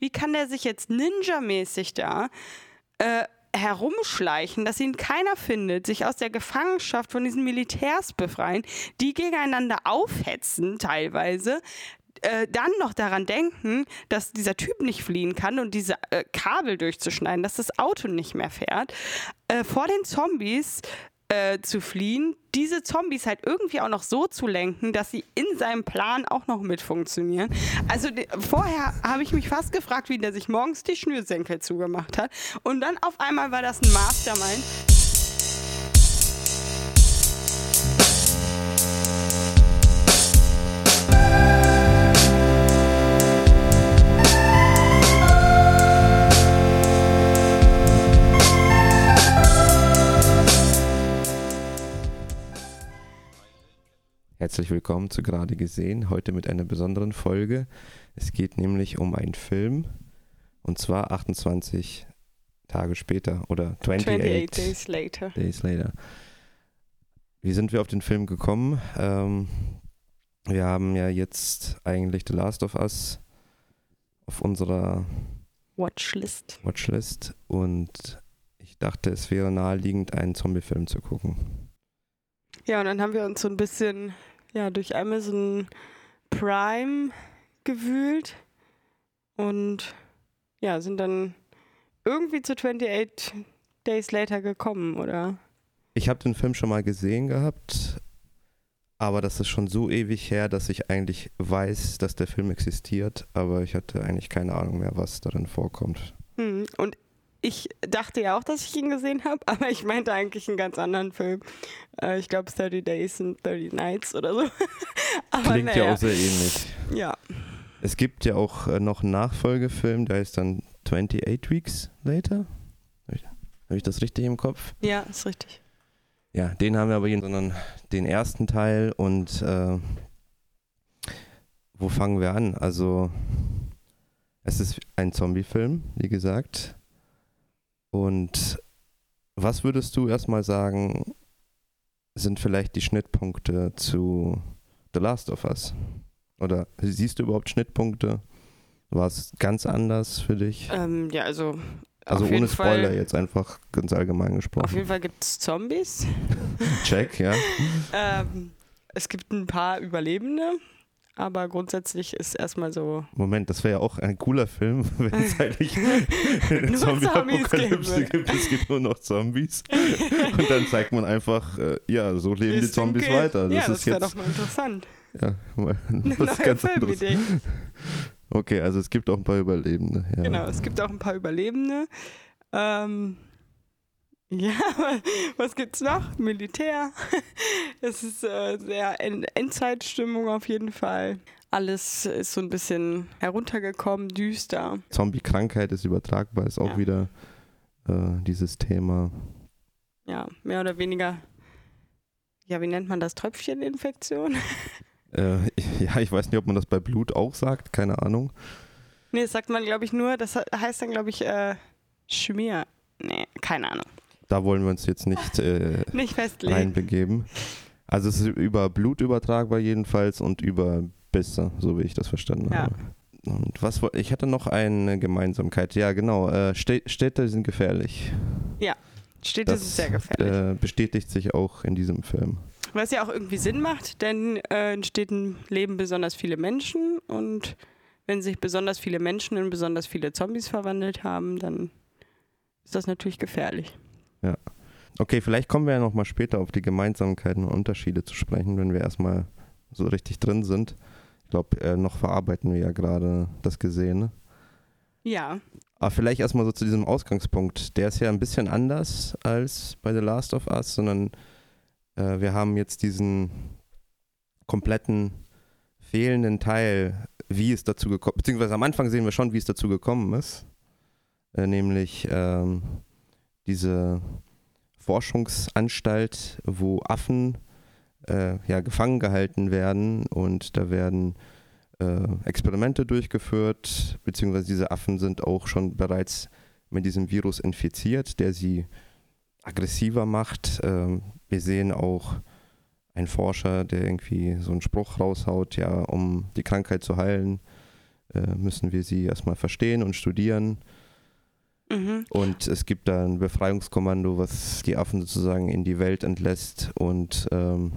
wie kann der sich jetzt ninja-mäßig da äh, herumschleichen, dass ihn keiner findet, sich aus der Gefangenschaft von diesen Militärs befreien, die gegeneinander aufhetzen teilweise, äh, dann noch daran denken, dass dieser Typ nicht fliehen kann und diese äh, Kabel durchzuschneiden, dass das Auto nicht mehr fährt, äh, vor den Zombies äh, zu fliehen, diese Zombies halt irgendwie auch noch so zu lenken, dass sie in seinem Plan auch noch mit funktionieren. Also vorher habe ich mich fast gefragt, wie der sich morgens die Schnürsenkel zugemacht hat. Und dann auf einmal war das ein Mastermind. Herzlich willkommen zu Gerade gesehen, heute mit einer besonderen Folge. Es geht nämlich um einen Film und zwar 28 Tage später oder 28, 28 Days Later. Days later. Wie sind wir auf den Film gekommen? Ähm, wir haben ja jetzt eigentlich The Last of Us auf unserer Watchlist. Watchlist und ich dachte, es wäre naheliegend, einen Zombie-Film zu gucken. Ja, und dann haben wir uns so ein bisschen ja, durch Amazon Prime gewühlt und ja, sind dann irgendwie zu 28 Days Later gekommen, oder? Ich habe den Film schon mal gesehen gehabt, aber das ist schon so ewig her, dass ich eigentlich weiß, dass der Film existiert, aber ich hatte eigentlich keine Ahnung mehr, was darin vorkommt. Hm. Und ich dachte ja auch, dass ich ihn gesehen habe, aber ich meinte eigentlich einen ganz anderen Film. Äh, ich glaube 30 Days and 30 Nights oder so. aber Klingt ja auch sehr ähnlich. Ja. Es gibt ja auch äh, noch einen Nachfolgefilm, der heißt dann 28 Weeks Later. Habe ich das richtig im Kopf? Ja, ist richtig. Ja, den haben wir aber hier, sondern den ersten Teil und äh, wo fangen wir an? Also, es ist ein Zombie-Film, wie gesagt. Und was würdest du erstmal sagen, sind vielleicht die Schnittpunkte zu The Last of Us? Oder siehst du überhaupt Schnittpunkte? War es ganz anders für dich? Ähm, ja, also. Also ohne Spoiler Fall, jetzt einfach ganz allgemein gesprochen. Auf jeden Fall gibt es Zombies. Check, ja. ähm, es gibt ein paar Überlebende aber grundsätzlich ist erstmal so. Moment, das wäre ja auch ein cooler Film, wenn es eigentlich eine Zombie-Apokalypse gibt. Es gibt nur noch Zombies. Und dann zeigt man einfach, äh, ja, so leben ist die Zombies okay. weiter. Das ja, das wäre doch mal interessant. Ja, mal, was ganz anderes. Okay, also es gibt auch ein paar Überlebende. Ja. Genau, es gibt auch ein paar Überlebende. Ähm, ja, was gibt's noch? Militär. Es ist äh, sehr Endzeitstimmung auf jeden Fall. Alles ist so ein bisschen heruntergekommen, düster. Zombie-Krankheit ist übertragbar, ist auch ja. wieder äh, dieses Thema. Ja, mehr oder weniger. Ja, wie nennt man das? Tröpfcheninfektion? Äh, ja, ich weiß nicht, ob man das bei Blut auch sagt, keine Ahnung. Nee, das sagt man, glaube ich, nur, das heißt dann, glaube ich, äh, Schmier. Nee, keine Ahnung da wollen wir uns jetzt nicht, äh, nicht festlegen. reinbegeben. Also es ist über Blut übertragbar jedenfalls und über Bisse, so wie ich das verstanden ja. habe. Und was ich hatte noch eine Gemeinsamkeit. Ja, genau. Äh, Städte sind gefährlich. Ja, Städte das, sind sehr gefährlich. Äh, bestätigt sich auch in diesem Film. Was ja auch irgendwie Sinn macht, denn äh, in Städten leben besonders viele Menschen und wenn sich besonders viele Menschen in besonders viele Zombies verwandelt haben, dann ist das natürlich gefährlich. Ja. Okay, vielleicht kommen wir ja nochmal später auf die Gemeinsamkeiten und Unterschiede zu sprechen, wenn wir erstmal so richtig drin sind. Ich glaube, äh, noch verarbeiten wir ja gerade das Gesehene. Ja. Aber vielleicht erstmal so zu diesem Ausgangspunkt. Der ist ja ein bisschen anders als bei The Last of Us, sondern äh, wir haben jetzt diesen kompletten fehlenden Teil, wie es dazu gekommen beziehungsweise am Anfang sehen wir schon, wie es dazu gekommen ist. Äh, nämlich ähm, diese Forschungsanstalt, wo Affen äh, ja, gefangen gehalten werden und da werden äh, Experimente durchgeführt, beziehungsweise diese Affen sind auch schon bereits mit diesem Virus infiziert, der sie aggressiver macht. Ähm, wir sehen auch einen Forscher, der irgendwie so einen Spruch raushaut, ja, um die Krankheit zu heilen, äh, müssen wir sie erstmal verstehen und studieren. Mhm. Und es gibt da ein Befreiungskommando, was die Affen sozusagen in die Welt entlässt und ähm,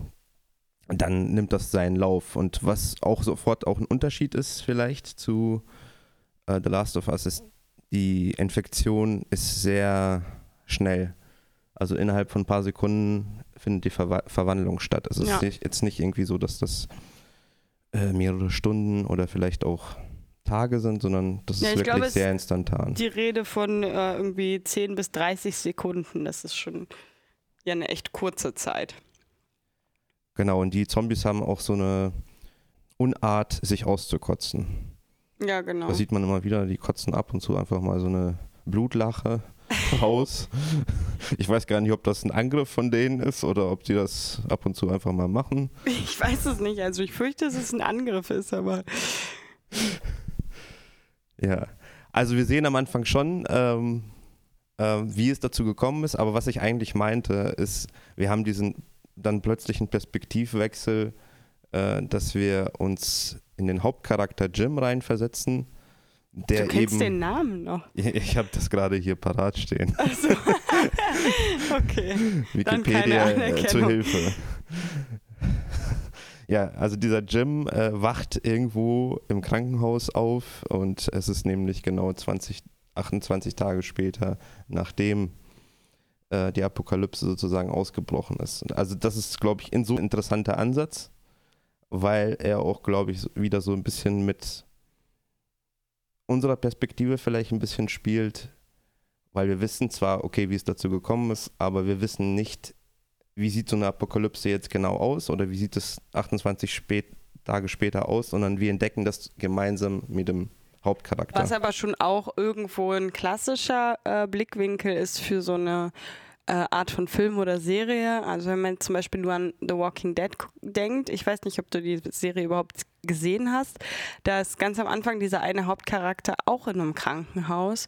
dann nimmt das seinen Lauf. Und was auch sofort auch ein Unterschied ist vielleicht zu äh, The Last of Us, ist, die Infektion ist sehr schnell. Also innerhalb von ein paar Sekunden findet die Verwa Verwandlung statt. Also es Ja. ist nicht, jetzt nicht irgendwie so, dass das äh, mehrere Stunden oder vielleicht auch Tage sind, sondern das Ja, ist ich wirklich glaube, sehr instantan. Die Rede von äh, irgendwie 10 bis 30 Sekunden, das ist schon ja eine echt kurze Zeit. Genau, und die Zombies haben auch so eine Unart, sich auszukotzen. Ja, genau. Da sieht man immer wieder, die kotzen ab und zu einfach mal so eine Blutlache raus. Ich weiß gar nicht, ob das ein Angriff von denen ist oder ob die das ab und zu einfach mal machen. Ich weiß es nicht. Also ich fürchte, dass es ein Angriff ist, aber Ja, also wir sehen am Anfang schon, ähm, ähm, wie es dazu gekommen ist, aber was ich eigentlich meinte, ist, wir haben diesen dann plötzlichen Perspektivwechsel, äh, dass wir uns in den Hauptcharakter Jim reinversetzen, der du kennst eben... den Namen noch. Ich habe das gerade hier parat stehen. Also, okay. Dann keine Wikipedia äh, zur Hilfe. Ja, also dieser Jim äh, wacht irgendwo im Krankenhaus auf und es ist nämlich genau 20, 28 Tage später, nachdem äh, die Apokalypse sozusagen ausgebrochen ist. Also das ist, glaube ich, ein so interessanter Ansatz, weil er auch, glaube ich, wieder so ein bisschen mit unserer Perspektive vielleicht ein bisschen spielt, weil wir wissen zwar, okay, wie es dazu gekommen ist, aber wir wissen nicht, wie sieht so eine Apokalypse jetzt genau aus oder wie sieht es 28 spät, Tage später aus, sondern wir entdecken das gemeinsam mit dem Hauptcharakter. Was aber schon auch irgendwo ein klassischer äh, Blickwinkel ist für so eine äh, Art von Film oder Serie. Also wenn man zum Beispiel nur an The Walking Dead denkt, ich weiß nicht, ob du die Serie überhaupt gesehen hast, da ist ganz am Anfang dieser eine Hauptcharakter auch in einem Krankenhaus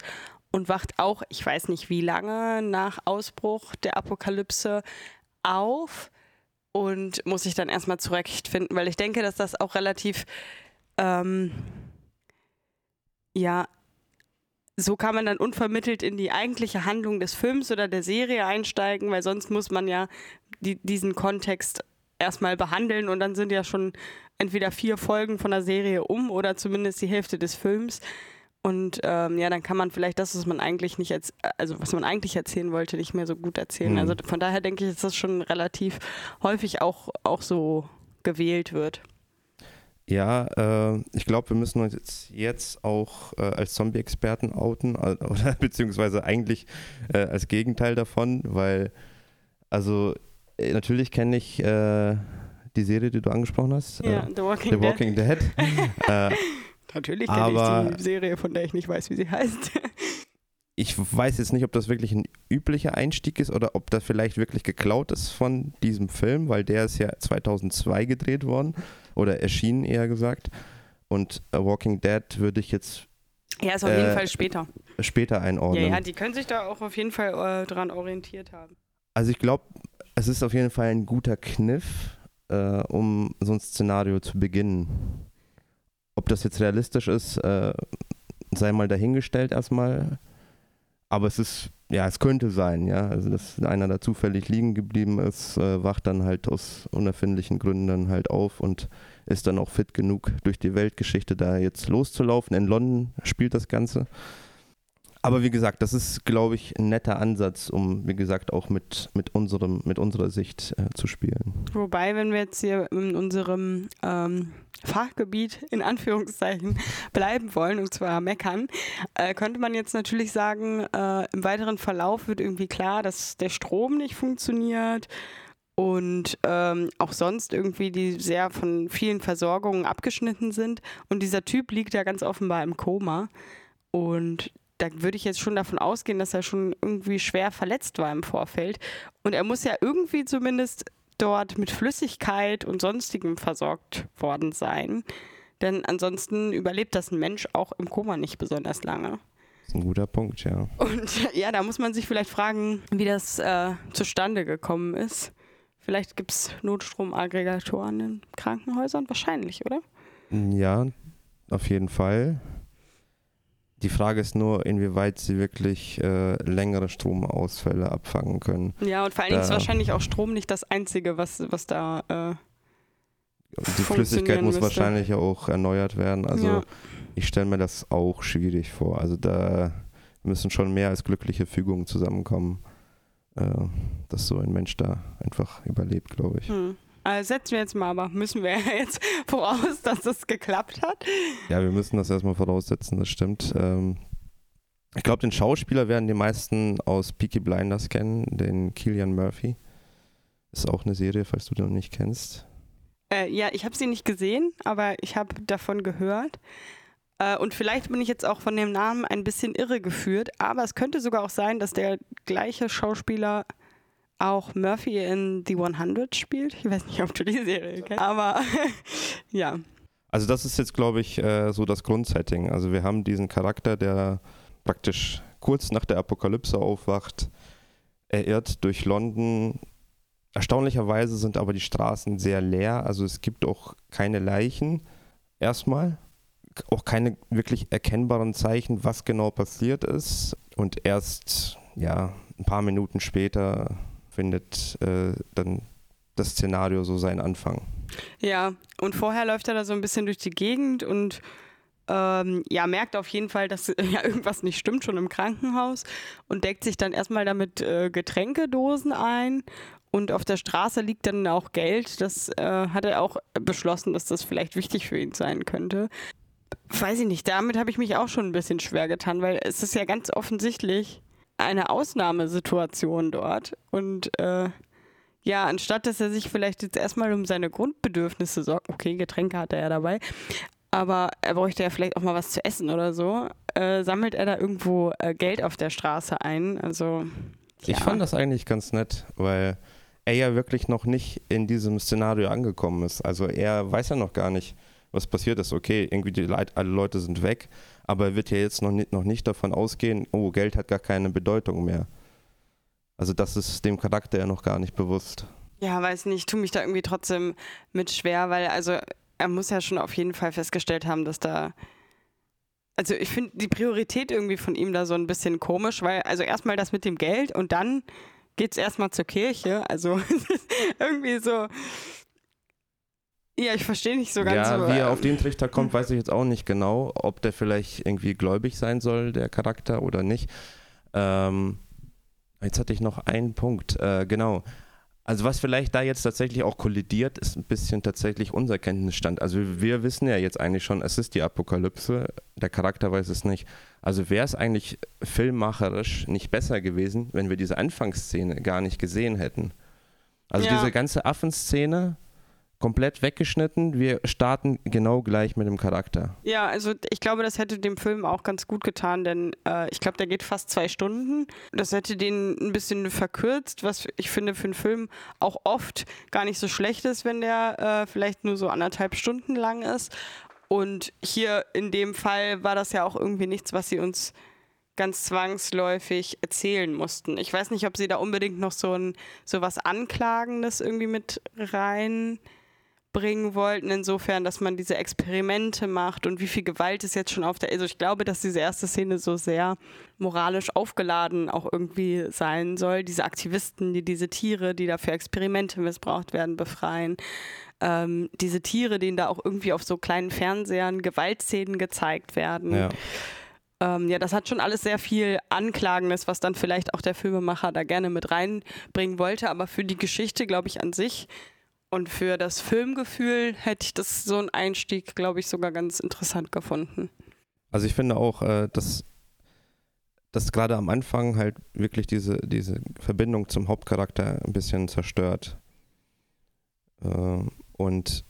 und wacht auch, ich weiß nicht wie lange nach Ausbruch der Apokalypse auf und muss sich dann erstmal zurechtfinden, weil ich denke, dass das auch relativ ähm, ja, so kann man dann unvermittelt in die eigentliche Handlung des Films oder der Serie einsteigen, weil sonst muss man ja die, diesen Kontext erstmal behandeln und dann sind ja schon entweder vier Folgen von der Serie um oder zumindest die Hälfte des Films. Und ähm, ja, dann kann man vielleicht das, was man eigentlich nicht, als, also was man eigentlich erzählen wollte, nicht mehr so gut erzählen. Mhm. Also von daher denke ich, dass das schon relativ häufig auch, auch so gewählt wird. Ja, äh, ich glaube, wir müssen uns jetzt, jetzt auch äh, als Zombie-Experten outen, äh, oder beziehungsweise eigentlich äh, als Gegenteil davon, weil, also äh, natürlich kenne ich äh, die Serie, die du angesprochen hast, Ja, The Walking The Dead. Walking Dead. äh, Natürlich kenne ich die Serie, von der ich nicht weiß, wie sie heißt. ich weiß jetzt nicht, ob das wirklich ein üblicher Einstieg ist oder ob das vielleicht wirklich geklaut ist von diesem Film, weil der ist ja 2002 gedreht worden oder erschienen eher gesagt. Und A Walking Dead würde ich jetzt Ja, ist auf jeden Äh, Fall später. später Ja, einordnen. ja, die können sich da auch auf jeden Fall äh, dran orientiert haben. Also ich glaube, es ist auf jeden Fall ein guter Kniff, äh, um so ein Szenario zu beginnen. Ob das jetzt realistisch ist, äh, sei mal dahingestellt erstmal. Aber es ist, ja, es könnte sein, ja. Also dass einer da zufällig liegen geblieben ist, äh, wacht dann halt aus unerfindlichen Gründen dann halt auf und ist dann auch fit genug, durch die Weltgeschichte da jetzt loszulaufen. In London spielt das Ganze. Aber wie gesagt, das ist, glaube ich, ein netter Ansatz, um, wie gesagt, auch mit, mit, unserem, mit unserer Sicht äh, zu spielen. Wobei, wenn wir jetzt hier in unserem ähm, Fachgebiet in Anführungszeichen bleiben wollen, und zwar meckern, äh, könnte man jetzt natürlich sagen, äh, im weiteren Verlauf wird irgendwie klar, dass der Strom nicht funktioniert und ähm, auch sonst irgendwie die sehr von vielen Versorgungen abgeschnitten sind. Und dieser Typ liegt ja ganz offenbar im Koma. Und da würde ich jetzt schon davon ausgehen, dass er schon irgendwie schwer verletzt war im Vorfeld. Und er muss ja irgendwie zumindest dort mit Flüssigkeit und sonstigem versorgt worden sein. Denn ansonsten überlebt das ein Mensch auch im Koma nicht besonders lange. Das ist ein guter Punkt, ja. Und ja, da muss man sich vielleicht fragen, wie das äh, zustande gekommen ist. Vielleicht gibt es Notstromaggregatoren in Krankenhäusern? Wahrscheinlich, oder? Ja, auf jeden Fall. Die Frage ist nur, inwieweit sie wirklich äh, längere Stromausfälle abfangen können. Ja, und vor allen Dingen ist wahrscheinlich auch Strom nicht das Einzige, was, was da. Äh, die Flüssigkeit muss müsste. wahrscheinlich auch erneuert werden. Also ja. ich stelle mir das auch schwierig vor. Also da müssen schon mehr als glückliche Fügungen zusammenkommen, äh, dass so ein Mensch da einfach überlebt, glaube ich. Hm. Also setzen wir jetzt mal, aber müssen wir jetzt voraus, dass das geklappt hat? Ja, wir müssen das erstmal voraussetzen, das stimmt. Ähm, ich glaube, den Schauspieler werden die meisten aus Peaky Blinders kennen, den Killian Murphy. Ist auch eine Serie, falls du den noch nicht kennst. Äh, ja, ich habe sie nicht gesehen, aber ich habe davon gehört. Äh, und vielleicht bin ich jetzt auch von dem Namen ein bisschen irregeführt, aber es könnte sogar auch sein, dass der gleiche Schauspieler auch Murphy in The 100 spielt. Ich weiß nicht, ob du die Serie kennst, aber ja. Also das ist jetzt, glaube ich, äh, so das Grundsetting. Also wir haben diesen Charakter, der praktisch kurz nach der Apokalypse aufwacht. Er irrt durch London. Erstaunlicherweise sind aber die Straßen sehr leer. Also es gibt auch keine Leichen erstmal. Auch keine wirklich erkennbaren Zeichen, was genau passiert ist. Und erst ja, ein paar Minuten später findet äh, dann das Szenario so seinen Anfang. Ja, und vorher läuft er da so ein bisschen durch die Gegend und ähm, ja, merkt auf jeden Fall, dass ja, irgendwas nicht stimmt, schon im Krankenhaus und deckt sich dann erstmal damit äh, Getränkedosen ein. Und auf der Straße liegt dann auch Geld. Das äh, hat er auch beschlossen, dass das vielleicht wichtig für ihn sein könnte. Weiß ich nicht, damit habe ich mich auch schon ein bisschen schwer getan, weil es ist ja ganz offensichtlich, eine Ausnahmesituation dort. Und äh, ja, anstatt dass er sich vielleicht jetzt erstmal um seine Grundbedürfnisse sorgt, okay, Getränke hat er ja dabei, aber er bräuchte ja vielleicht auch mal was zu essen oder so, äh, sammelt er da irgendwo äh, Geld auf der Straße ein. Also. Ja. Ich fand das eigentlich ganz nett, weil er ja wirklich noch nicht in diesem Szenario angekommen ist. Also er weiß ja noch gar nicht, was passiert ist. Okay, irgendwie die Leute, alle Leute sind weg, aber er wird ja jetzt noch nicht, noch nicht davon ausgehen, oh, Geld hat gar keine Bedeutung mehr. Also das ist dem Charakter ja noch gar nicht bewusst. Ja, weiß nicht, ich tue mich da irgendwie trotzdem mit schwer, weil also er muss ja schon auf jeden Fall festgestellt haben, dass da also ich finde die Priorität irgendwie von ihm da so ein bisschen komisch, weil also erstmal das mit dem Geld und dann geht es erstmal zur Kirche. Also irgendwie so, ja, ich verstehe nicht so ganz. Ja, so, wie er auf den Trichter kommt, weiß ich jetzt auch nicht genau, ob der vielleicht irgendwie gläubig sein soll, der Charakter, oder nicht. Ähm, jetzt hatte ich noch einen Punkt, äh, genau. Also was vielleicht da jetzt tatsächlich auch kollidiert, ist ein bisschen tatsächlich unser Kenntnisstand. Also wir wissen ja jetzt eigentlich schon, es ist die Apokalypse, der Charakter weiß es nicht. Also wäre es eigentlich filmmacherisch nicht besser gewesen, wenn wir diese Anfangsszene gar nicht gesehen hätten. Also ja. diese ganze Affenszene, komplett weggeschnitten. Wir starten genau gleich mit dem Charakter. Ja, also ich glaube, das hätte dem Film auch ganz gut getan, denn äh, ich glaube, der geht fast zwei Stunden. Das hätte den ein bisschen verkürzt, was ich finde für einen Film auch oft gar nicht so schlecht ist, wenn der äh, vielleicht nur so anderthalb Stunden lang ist. Und hier in dem Fall war das ja auch irgendwie nichts, was sie uns ganz zwangsläufig erzählen mussten. Ich weiß nicht, ob sie da unbedingt noch so ein so was Anklagendes irgendwie mit rein bringen wollten, insofern, dass man diese Experimente macht und wie viel Gewalt ist jetzt schon auf der. Also ich glaube, dass diese erste Szene so sehr moralisch aufgeladen auch irgendwie sein soll. Diese Aktivisten, die diese Tiere, die dafür Experimente missbraucht werden, befreien. Ähm, diese Tiere, denen da auch irgendwie auf so kleinen Fernsehern Gewaltszenen gezeigt werden. Ja. Ähm, ja, das hat schon alles sehr viel Anklagendes, was dann vielleicht auch der Filmemacher da gerne mit reinbringen wollte. Aber für die Geschichte, glaube ich, an sich und für das Filmgefühl hätte ich das so einen Einstieg, glaube ich, sogar ganz interessant gefunden. Also ich finde auch, äh, dass, dass gerade am Anfang halt wirklich diese, diese Verbindung zum Hauptcharakter ein bisschen zerstört. Äh, und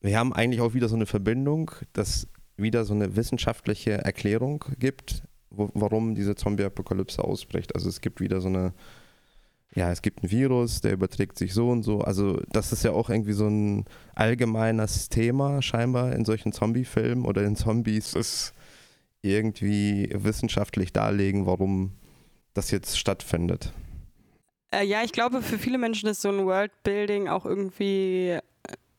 wir haben eigentlich auch wieder so eine Verbindung, dass wieder so eine wissenschaftliche Erklärung gibt, warum diese Zombie-Apokalypse ausbricht. Also es gibt wieder so eine ja, es gibt ein Virus, der überträgt sich so und so. Also das ist ja auch irgendwie so ein allgemeines Thema scheinbar in solchen Zombie-Filmen oder in Zombies, das irgendwie wissenschaftlich darlegen, warum das jetzt stattfindet. Äh, ja, ich glaube, für viele Menschen ist so ein Worldbuilding auch irgendwie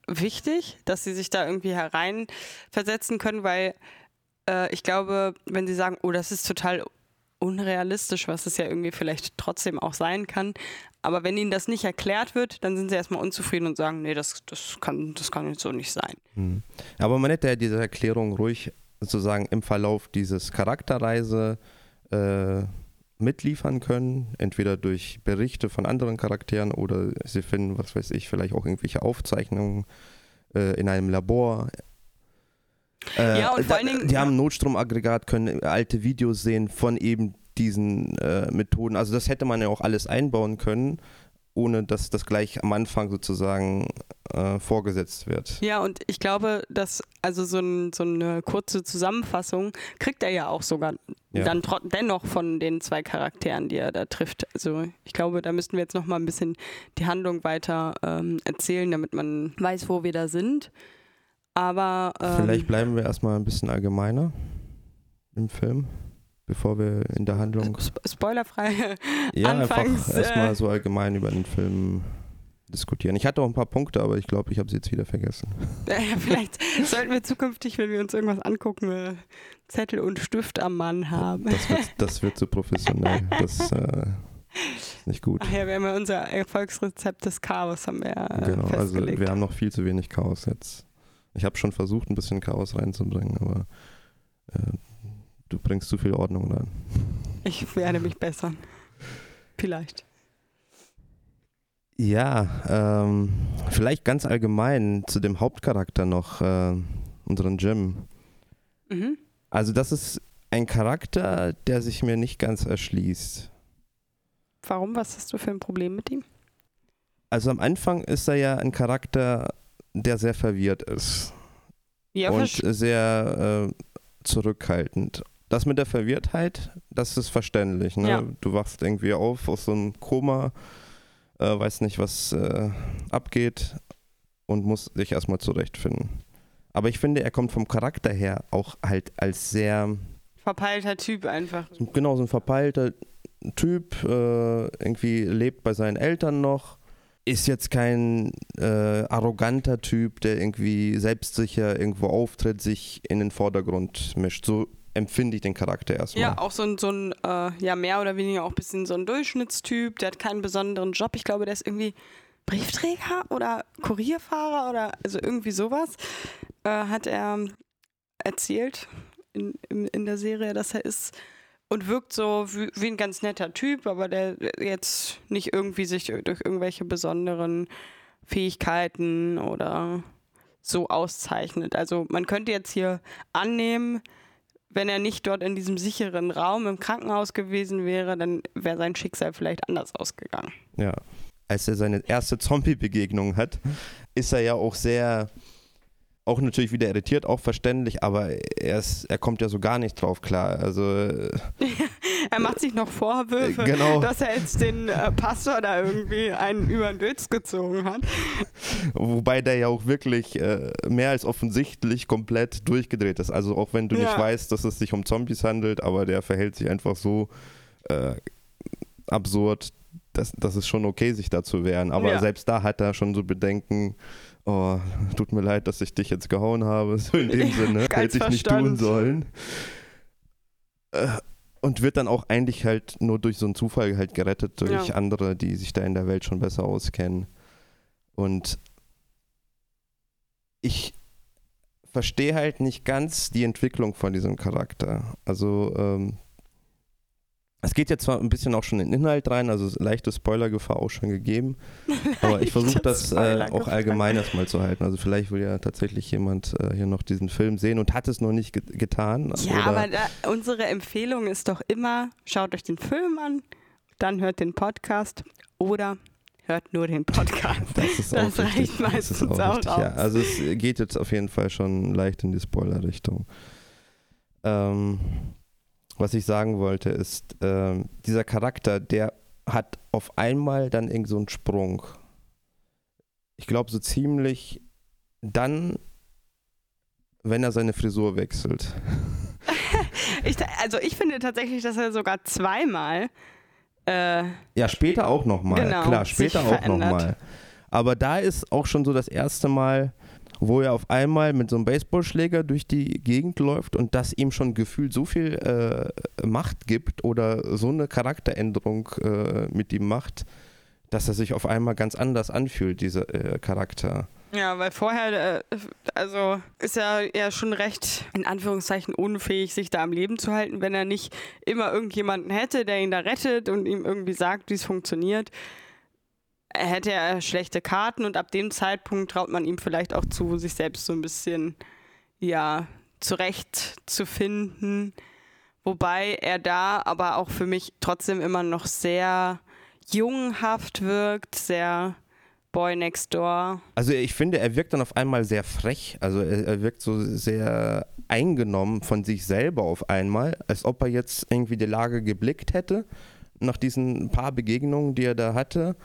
wichtig, dass sie sich da irgendwie hereinversetzen können, weil äh, ich glaube, wenn sie sagen, oh, das ist total unrealistisch, was es ja irgendwie vielleicht trotzdem auch sein kann, aber wenn ihnen das nicht erklärt wird, dann sind sie erstmal unzufrieden und sagen, nee, das, das, kann, das kann so nicht sein. Hm. Aber man hätte ja diese Erklärung ruhig sozusagen im Verlauf dieses Charakterreise äh, mitliefern können, entweder durch Berichte von anderen Charakteren oder sie finden, was weiß ich, vielleicht auch irgendwelche Aufzeichnungen äh, in einem Labor. Äh, ja, und vor allen Dingen. Die haben ein Notstromaggregat, können alte Videos sehen von eben diesen äh, Methoden. Also das hätte man ja auch alles einbauen können, ohne dass das gleich am Anfang sozusagen äh, vorgesetzt wird. Ja, und ich glaube, dass also so, ein, so eine kurze Zusammenfassung kriegt er ja auch sogar ja. dann dennoch von den zwei Charakteren, die er da trifft. Also ich glaube, da müssten wir jetzt noch mal ein bisschen die Handlung weiter ähm, erzählen, damit man weiß, wo wir da sind. Aber ähm, vielleicht bleiben wir erstmal ein bisschen allgemeiner im Film bevor wir in der Handlung. Spoilerfrei. Ja, Anfangs, einfach erstmal äh, so allgemein über den Film diskutieren. Ich hatte auch ein paar Punkte, aber ich glaube, ich habe sie jetzt wieder vergessen. Ja, vielleicht sollten wir zukünftig, wenn wir uns irgendwas angucken, äh, Zettel und Stift am Mann haben. Das wird, das wird zu professionell. Das äh, ist nicht gut. Ach ja, wir haben ja unser Erfolgsrezept des Chaos haben wir äh, Genau, also wir haben noch viel zu wenig Chaos jetzt. Ich habe schon versucht, ein bisschen Chaos reinzubringen, aber äh, du bringst zu viel Ordnung rein. Ich werde mich bessern. Vielleicht. Ja, ähm, vielleicht ganz allgemein zu dem Hauptcharakter noch, äh, unseren Jim. Mhm. Also das ist ein Charakter, der sich mir nicht ganz erschließt. Warum? Was hast du für ein Problem mit ihm? Also am Anfang ist er ja ein Charakter, der sehr verwirrt ist. Ja, und sehr äh, zurückhaltend das mit der Verwirrtheit, das ist verständlich. Ne? Ja. Du wachst irgendwie auf aus so einem Koma, äh, weißt nicht, was äh, abgeht und musst dich erstmal zurechtfinden. Aber ich finde, er kommt vom Charakter her auch halt als sehr verpeilter Typ einfach. Genau, so ein verpeilter Typ, äh, irgendwie lebt bei seinen Eltern noch, ist jetzt kein äh, arroganter Typ, der irgendwie selbstsicher irgendwo auftritt, sich in den Vordergrund mischt. So empfinde ich den Charakter erstmal. Ja, auch so ein, so ein äh, ja, mehr oder weniger auch ein bisschen so ein Durchschnittstyp, der hat keinen besonderen Job. Ich glaube, der ist irgendwie Briefträger oder Kurierfahrer oder also irgendwie sowas, äh, hat er erzählt in, in, in der Serie, dass er ist und wirkt so wie, wie, ein ganz netter Typ, aber der jetzt nicht irgendwie sich durch irgendwelche besonderen Fähigkeiten oder so auszeichnet. Also man könnte jetzt hier annehmen, wenn er nicht dort in diesem sicheren Raum im Krankenhaus gewesen wäre, dann wäre sein Schicksal vielleicht anders ausgegangen. Ja. Als er seine erste Zombie-Begegnung hat, ist er ja auch sehr auch natürlich wieder irritiert, auch verständlich, aber er, ist, er kommt ja so gar nicht drauf klar. Also er macht sich noch Vorwürfe, genau. dass er jetzt den äh, Pastor da irgendwie einen über den Dötz gezogen hat. Wobei der ja auch wirklich äh, mehr als offensichtlich komplett durchgedreht ist. Also auch wenn du ja. nicht weißt, dass es sich um Zombies handelt, aber der verhält sich einfach so äh, absurd, dass, dass es schon okay, sich da zu wehren. Aber ja. selbst da hat er schon so Bedenken, oh, tut mir leid, dass ich dich jetzt gehauen habe, so in dem Sinne, hätte ich nicht tun sollen. Äh, und wird dann auch eigentlich halt nur durch so einen Zufall halt gerettet durch ja. andere, die sich da in der Welt schon besser auskennen. Und ich verstehe halt nicht ganz die Entwicklung von diesem Charakter. Also ähm, es geht jetzt zwar ein bisschen auch schon in den Inhalt rein, also leichte Spoilergefahr auch schon gegeben, aber ich versuche das äh, auch allgemein erstmal zu halten. Also vielleicht will ja tatsächlich jemand äh, hier noch diesen Film sehen und hat es noch nicht ge getan. Ja, aber da, unsere Empfehlung ist doch immer, schaut euch den Film an, dann hört den Podcast oder hört nur den Podcast. Das, das reicht meistens das auch, auch ja, Also es geht jetzt auf jeden Fall schon leicht in die Spoiler-Richtung. Ähm, was ich sagen wollte, ist, äh, dieser Charakter, der hat auf einmal dann irgend so einen Sprung. Ich glaube, so ziemlich dann, wenn er seine Frisur wechselt. ich, also ich finde tatsächlich, dass er sogar zweimal. Äh, ja, später auch nochmal. Genau, Klar, später auch nochmal. Aber da ist auch schon so das erste Mal, wo er auf einmal mit so einem Baseballschläger durch die Gegend läuft und das ihm schon gefühlt so viel äh, Macht gibt oder so eine Charakteränderung äh, mit ihm macht, dass er sich auf einmal ganz anders anfühlt, dieser äh, Charakter. Ja, weil vorher, äh, also ist er ja schon recht, in Anführungszeichen, unfähig, sich da am Leben zu halten, wenn er nicht immer irgendjemanden hätte, der ihn da rettet und ihm irgendwie sagt, wie es funktioniert. Hätte er schlechte Karten und ab dem Zeitpunkt traut man ihm vielleicht auch zu, sich selbst so ein bisschen, ja, zurecht zu finden. Wobei er da aber auch für mich trotzdem immer noch sehr junghaft wirkt, sehr Boy Next Door. Also ich finde, er wirkt dann auf einmal sehr frech. Also er, er, wirkt so sehr eingenommen von sich selber auf einmal, als ob er jetzt irgendwie die Lage geblickt hätte nach diesen paar Begegnungen, die er da hatte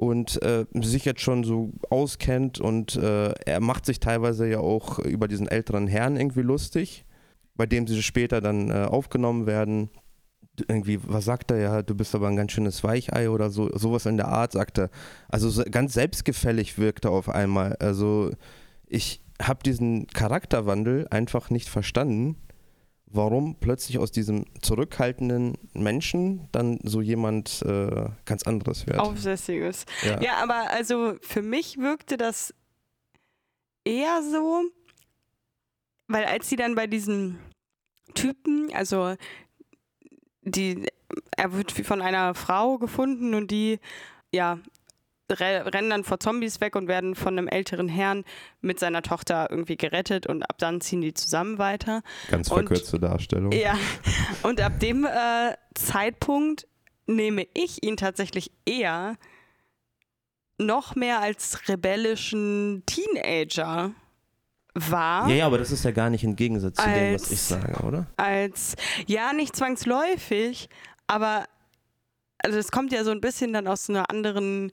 und äh, sich jetzt schon so auskennt und äh, er macht sich teilweise ja auch über diesen älteren Herrn irgendwie lustig, bei dem sie später dann äh, aufgenommen werden irgendwie, was sagt er ja, du bist aber ein ganz schönes Weichei oder so, sowas in der Art, sagt er. Also so, ganz selbstgefällig wirkt er auf einmal. Also ich habe diesen Charakterwandel einfach nicht verstanden, warum plötzlich aus diesem zurückhaltenden Menschen dann so jemand äh, ganz anderes wird. Aufsässiges. Ja. ja, aber also für mich wirkte das eher so, weil als sie dann bei diesem Typen, also die, er wird von einer Frau gefunden und die, ja, rennen dann vor Zombies weg und werden von einem älteren Herrn mit seiner Tochter irgendwie gerettet und ab dann ziehen die zusammen weiter. Ganz verkürzte und, Darstellung. Ja, und ab dem äh, Zeitpunkt nehme ich ihn tatsächlich eher noch mehr als rebellischen Teenager war. Ja, ja, aber das ist ja gar nicht im Gegensatz zu als, dem, was ich sage, oder? Als, ja, nicht zwangsläufig, aber also es kommt ja so ein bisschen dann aus einer anderen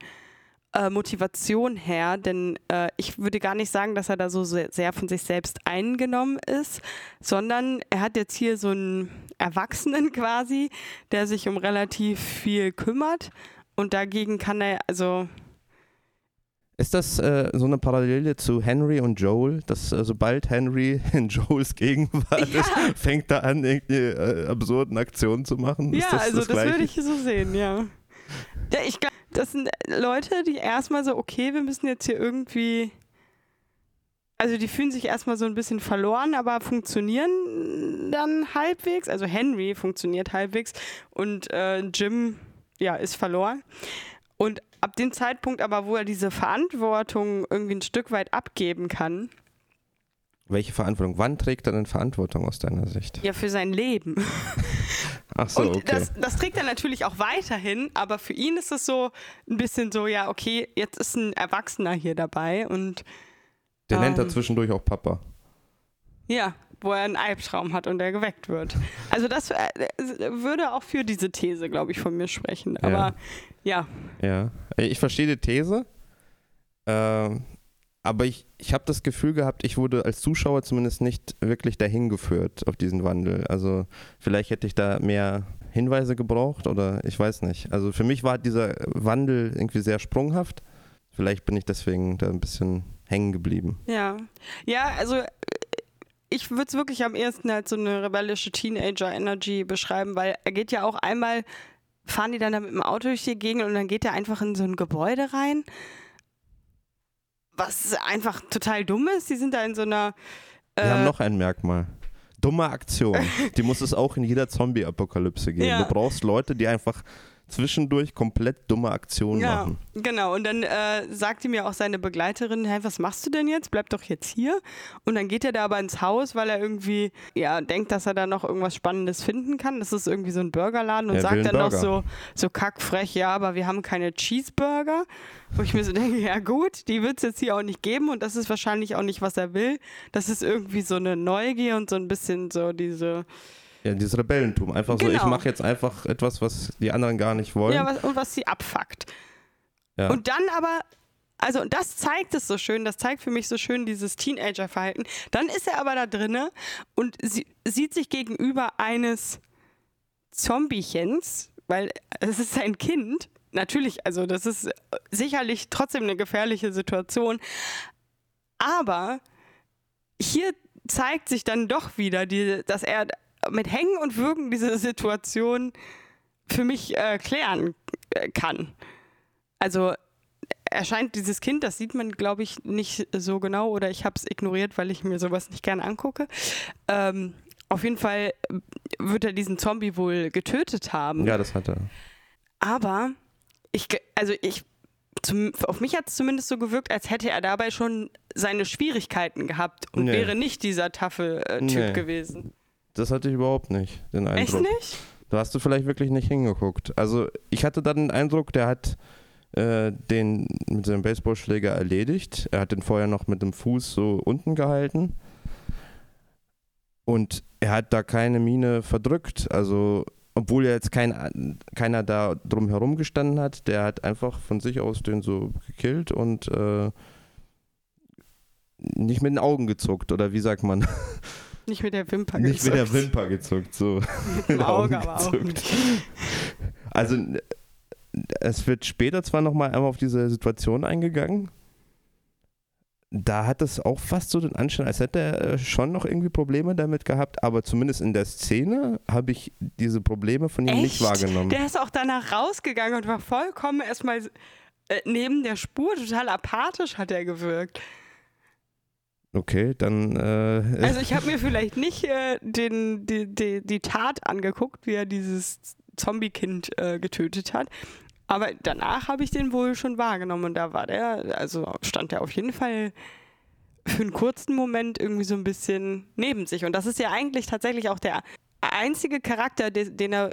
äh, Motivation her, denn äh, ich würde gar nicht sagen, dass er da so sehr von sich selbst eingenommen ist, sondern er hat jetzt hier so einen Erwachsenen quasi, der sich um relativ viel kümmert und dagegen kann er, also ist das äh, so eine Parallele zu Henry und Joel, dass äh, sobald Henry in Joels Gegenwart ja. ist, fängt er an, irgendwelche äh, absurden Aktionen zu machen? Ja, das also das, das würde ich so sehen, ja. ja ich glaube, das sind Leute, die erstmal so, okay, wir müssen jetzt hier irgendwie. Also die fühlen sich erstmal so ein bisschen verloren, aber funktionieren dann halbwegs. Also Henry funktioniert halbwegs und äh, Jim ja, ist verloren. Und ab dem Zeitpunkt aber, wo er diese Verantwortung irgendwie ein Stück weit abgeben kann. Welche Verantwortung? Wann trägt er denn Verantwortung aus deiner Sicht? Ja, für sein Leben. Ach so, Und okay. Das, das, trägt er natürlich auch weiterhin, aber für ihn ist es so ein bisschen so, ja, okay, jetzt ist ein Erwachsener hier dabei und. Der ähm, nennt er ähm, zwischendurch auch Papa. Ja, wo er einen Albtraum hat und er geweckt wird. Also das äh, würde auch für diese These, glaube ich, von mir sprechen. Aber ja. Ja, ja. ich verstehe die These. Äh, aber ich, ich habe das Gefühl gehabt, ich wurde als Zuschauer zumindest nicht wirklich dahin geführt auf diesen Wandel. Also vielleicht hätte ich da mehr Hinweise gebraucht oder ich weiß nicht. Also für mich war dieser Wandel irgendwie sehr sprunghaft. Vielleicht bin ich deswegen da ein bisschen hängen geblieben. Ja. Ja, also ich würde es wirklich am ehesten als so eine rebellische Teenager-Energy beschreiben, weil er geht ja auch einmal, fahren die dann da mit dem Auto durch die Gegend und dann geht er einfach in so ein Gebäude rein. Was einfach total dumm ist. Die sind da in so einer. Äh, Wir haben noch ein Merkmal. Dumme Aktion. Die muss es auch in jeder Zombie-Apokalypse geben. Ja. Du brauchst Leute, die einfach zwischendurch komplett dumme Aktionen ja, machen. Genau, und dann äh, sagte mir auch seine Begleiterin, hey, was machst du denn jetzt? Bleib doch jetzt hier. Und dann geht er da aber ins Haus, weil er irgendwie ja, denkt, dass er da noch irgendwas Spannendes finden kann. Das ist irgendwie so ein Burgerladen und er sagt dann Burger. noch so, so kackfrech, ja, aber wir haben keine Cheeseburger. Wo ich mir so denke, ja gut, die wird es jetzt hier auch nicht geben und das ist wahrscheinlich auch nicht, was er will. Das ist irgendwie so eine Neugier und so ein bisschen so diese ja, dieses Rebellentum. Einfach genau. so, ich genau. mache jetzt einfach etwas, was die anderen gar nicht wollen. Ja, was, und was sie abfuckt. Ja. Und dann aber, also das zeigt es so schön, das zeigt für mich so schön dieses Teenager-Verhalten. Dann ist er aber da drinne und sie, sieht sich gegenüber eines Zombiechens, weil es ist sein Kind, natürlich, also das ist sicherlich trotzdem eine gefährliche Situation. Aber hier zeigt sich dann doch wieder, die, dass er mit Hängen und Würgen diese Situation für mich äh, klären äh, kann. Also erscheint dieses Kind, das sieht man, glaube ich, nicht so genau oder ich habe es ignoriert, weil ich mir sowas nicht gerne angucke. Ähm, auf jeden Fall wird er diesen Zombie wohl getötet haben. Ja, das hat er. Aber ich, also ich, zum, auf mich hat es zumindest so gewirkt, als hätte er dabei schon seine Schwierigkeiten gehabt und nee. wäre nicht dieser taffe äh, Typ nee. gewesen. Das hatte ich überhaupt nicht, den Eindruck. Echt nicht? Da hast du vielleicht wirklich nicht hingeguckt. Also ich hatte dann den Eindruck, der hat äh, den mit seinem Baseballschläger erledigt. Er hat den vorher noch mit dem Fuß so unten gehalten. Und er hat da keine Mine verdrückt. Also, obwohl ja jetzt kein, keiner da drum herum gestanden hat, der hat einfach von sich aus den so gekillt und äh, nicht mit den Augen gezuckt, oder wie sagt man? Nicht mit der Wimper gezuckt. Nicht mit der Wimper gezuckt, so. mit dem Auge aber auch nicht. Also es wird später zwar nochmal einmal auf diese Situation eingegangen. Da hat es auch fast so den Anschein, als hätte er äh, schon noch irgendwie Probleme damit gehabt, aber zumindest in der Szene habe ich diese Probleme von ihm Echt? nicht wahrgenommen. Der ist auch danach rausgegangen und war vollkommen erstmal äh, neben der Spur, total apathisch hat er gewirkt. Okay, dann. Äh, also ich habe mir vielleicht nicht äh, den, die, die, die Tat angeguckt, wie er dieses Zombie-Kind äh, getötet hat. Aber danach habe ich den wohl schon wahrgenommen und da war der, also stand der auf jeden Fall für einen kurzen Moment irgendwie so ein bisschen neben sich. Und das ist ja eigentlich tatsächlich auch der einzige Charakter, den er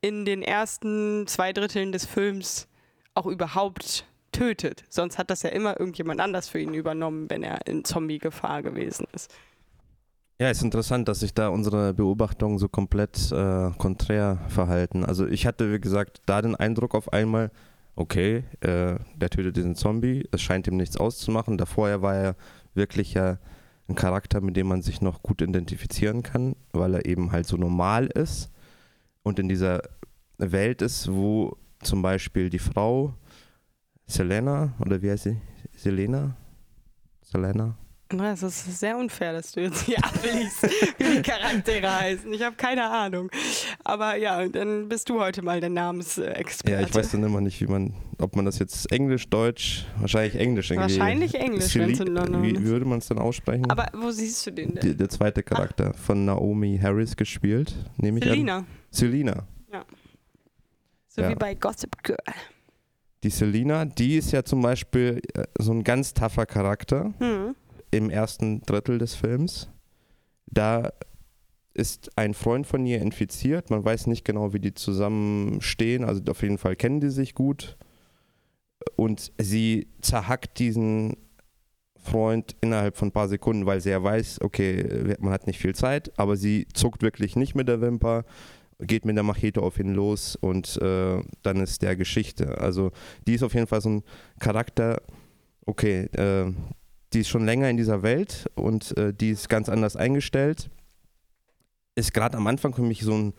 in den ersten zwei Dritteln des Films auch überhaupt tötet. Sonst hat das ja immer irgendjemand anders für ihn übernommen, wenn er in Zombie-Gefahr gewesen ist. Ja, ist interessant, dass sich da unsere Beobachtungen so komplett äh, konträr verhalten. Also ich hatte, wie gesagt, da den Eindruck auf einmal, okay, äh, der tötet diesen Zombie, es scheint ihm nichts auszumachen. Davor war er wirklich ja ein Charakter, mit dem man sich noch gut identifizieren kann, weil er eben halt so normal ist und in dieser Welt ist, wo zum Beispiel die Frau Selena, oder wie heißt sie? Selena? Selena? Es ist sehr unfair, dass du jetzt hier abliest, wie die Charaktere heißen. Ich habe keine Ahnung. Aber ja, dann bist du heute mal der Namensexperte. Ja, ich weiß dann immer nicht, wie man, ob man das jetzt Englisch, Deutsch, wahrscheinlich Englisch irgendwie. Wahrscheinlich Englisch, wenn es in London Wie würde man es dann aussprechen? Aber wo siehst du den denn? Die, der zweite Charakter Ach. von Naomi Harris gespielt, nehme ich Selina. an. Selina. Ja. So ja. wie bei Gossip Girl. Die Selina, die ist ja zum Beispiel äh, so ein ganz taffer Charakter. Hm im ersten Drittel des Films. Da ist ein Freund von ihr infiziert. Man weiß nicht genau, wie die zusammenstehen. Also auf jeden Fall kennen die sich gut. Und sie zerhackt diesen Freund innerhalb von ein paar Sekunden, weil sie ja weiß, okay, man hat nicht viel Zeit, aber sie zuckt wirklich nicht mit der Wimper, geht mit der Machete auf ihn los und äh, dann ist der Geschichte. Also die ist auf jeden Fall so ein Charakter, okay, äh, die ist schon länger in dieser Welt und äh, die ist ganz anders eingestellt. Ist gerade am Anfang für mich so ein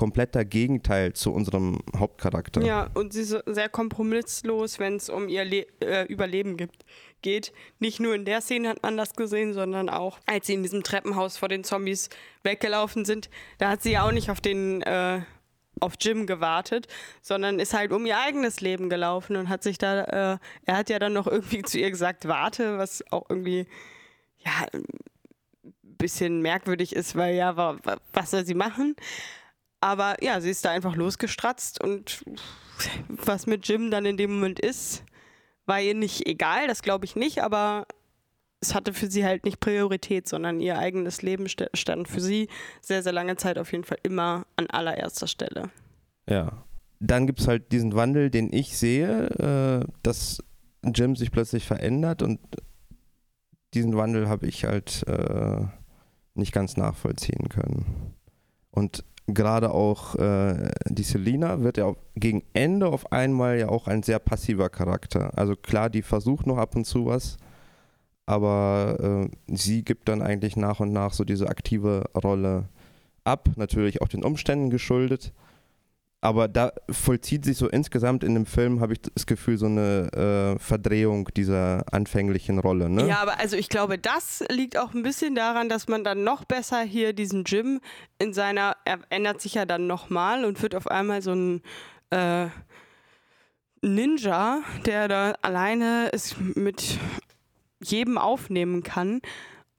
kompletter Gegenteil zu unserem Hauptcharakter. Ja, und sie ist sehr kompromisslos, wenn es um ihr Le äh, Überleben gibt, geht. Nicht nur in der Szene hat man das gesehen, sondern auch, als sie in diesem Treppenhaus vor den Zombies weggelaufen sind. Da hat sie ja auch nicht auf den äh, auf Jim gewartet, sondern ist halt um ihr eigenes Leben gelaufen und hat sich da, äh, er hat ja dann noch irgendwie zu ihr gesagt, warte, was auch irgendwie, ja, ein bisschen merkwürdig ist, weil ja, was soll sie machen? Aber ja, sie ist da einfach losgestratzt und was mit Jim dann in dem Moment ist, war ihr nicht egal, das glaube ich nicht, aber es hatte für sie halt nicht Priorität, sondern ihr eigenes Leben stand für sie sehr, sehr lange Zeit auf jeden Fall immer an allererster Stelle. Ja. Dann gibt es halt diesen Wandel, den ich sehe, äh, dass Jim sich plötzlich verändert und diesen Wandel habe ich halt äh, nicht ganz nachvollziehen können. Und gerade auch äh, die Selina wird ja gegen Ende auf einmal ja auch ein sehr passiver Charakter. Also klar, die versucht noch ab und zu was, aber äh, sie gibt dann eigentlich nach und nach so diese aktive Rolle ab, natürlich auch den Umständen geschuldet. Aber da vollzieht sich so insgesamt in dem Film, habe ich das Gefühl, so eine äh, Verdrehung dieser anfänglichen Rolle. Ne? Ja, aber also ich glaube, das liegt auch ein bisschen daran, dass man dann noch besser hier diesen Jim in seiner, er ändert sich ja dann nochmal und wird auf einmal so ein äh, Ninja, der da alleine es mit jedem aufnehmen kann.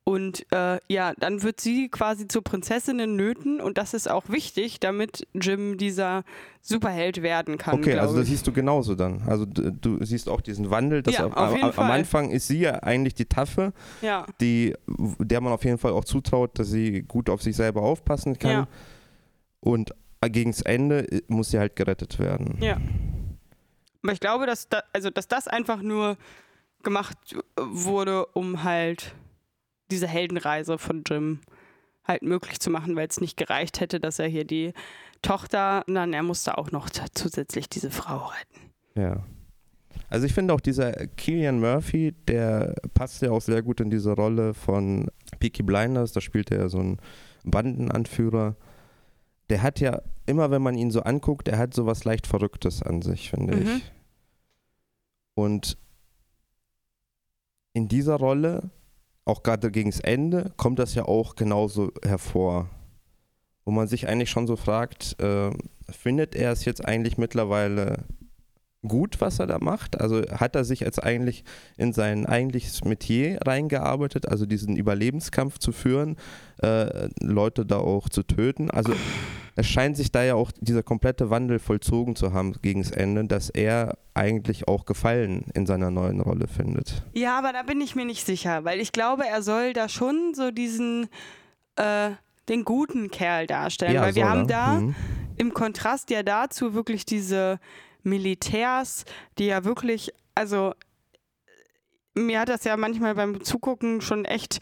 Und äh, ja, dann wird sie quasi zur Prinzessin in Nöten und das ist auch wichtig, damit Jim dieser Superheld werden kann. Okay, also das ich. siehst du genauso dann. Also du, du siehst auch diesen Wandel. Dass Ja, am- auf jeden am. Anfang ist sie ja eigentlich die Taffe, Ja, die, der man auf jeden Fall auch zutraut, dass sie gut auf sich selber aufpassen kann. Ja. Und gegen das Ende äh, muss sie halt gerettet werden. ja. Aber ich glaube, dass, da, also, dass das einfach nur gemacht wurde, um halt diese Heldenreise von Jim halt möglich zu machen, weil es nicht gereicht hätte, dass er hier die Tochter, dann er musste auch noch zusätzlich diese Frau retten. Ja. Also ich finde auch dieser Killian Murphy, der passt ja auch sehr gut in diese Rolle von Peaky Blinders, da spielt er ja so einen Bandenanführer. Der hat ja, immer wenn man ihn so anguckt, er hat so was leicht Verrücktes an sich, finde Mhm. ich. Und in dieser Rolle, auch gerade gegen das Ende, kommt das ja auch genauso hervor. Wo man sich eigentlich schon so fragt, äh, findet er es jetzt eigentlich mittlerweile gut, was er da macht? Also hat er sich jetzt eigentlich in sein eigentliches Metier reingearbeitet, also diesen Überlebenskampf zu führen, äh, Leute da auch zu töten? Also es scheint sich da ja auch dieser komplette Wandel vollzogen zu haben gegen das Ende, dass er eigentlich auch Gefallen in seiner neuen Rolle findet. Ja, aber da bin ich mir nicht sicher, weil ich glaube, er soll da schon so diesen, äh, den guten Kerl darstellen, weil wir haben er. da Mhm. im Kontrast ja dazu wirklich diese Militärs, die ja wirklich, also mir hat das ja manchmal beim Zugucken schon echt,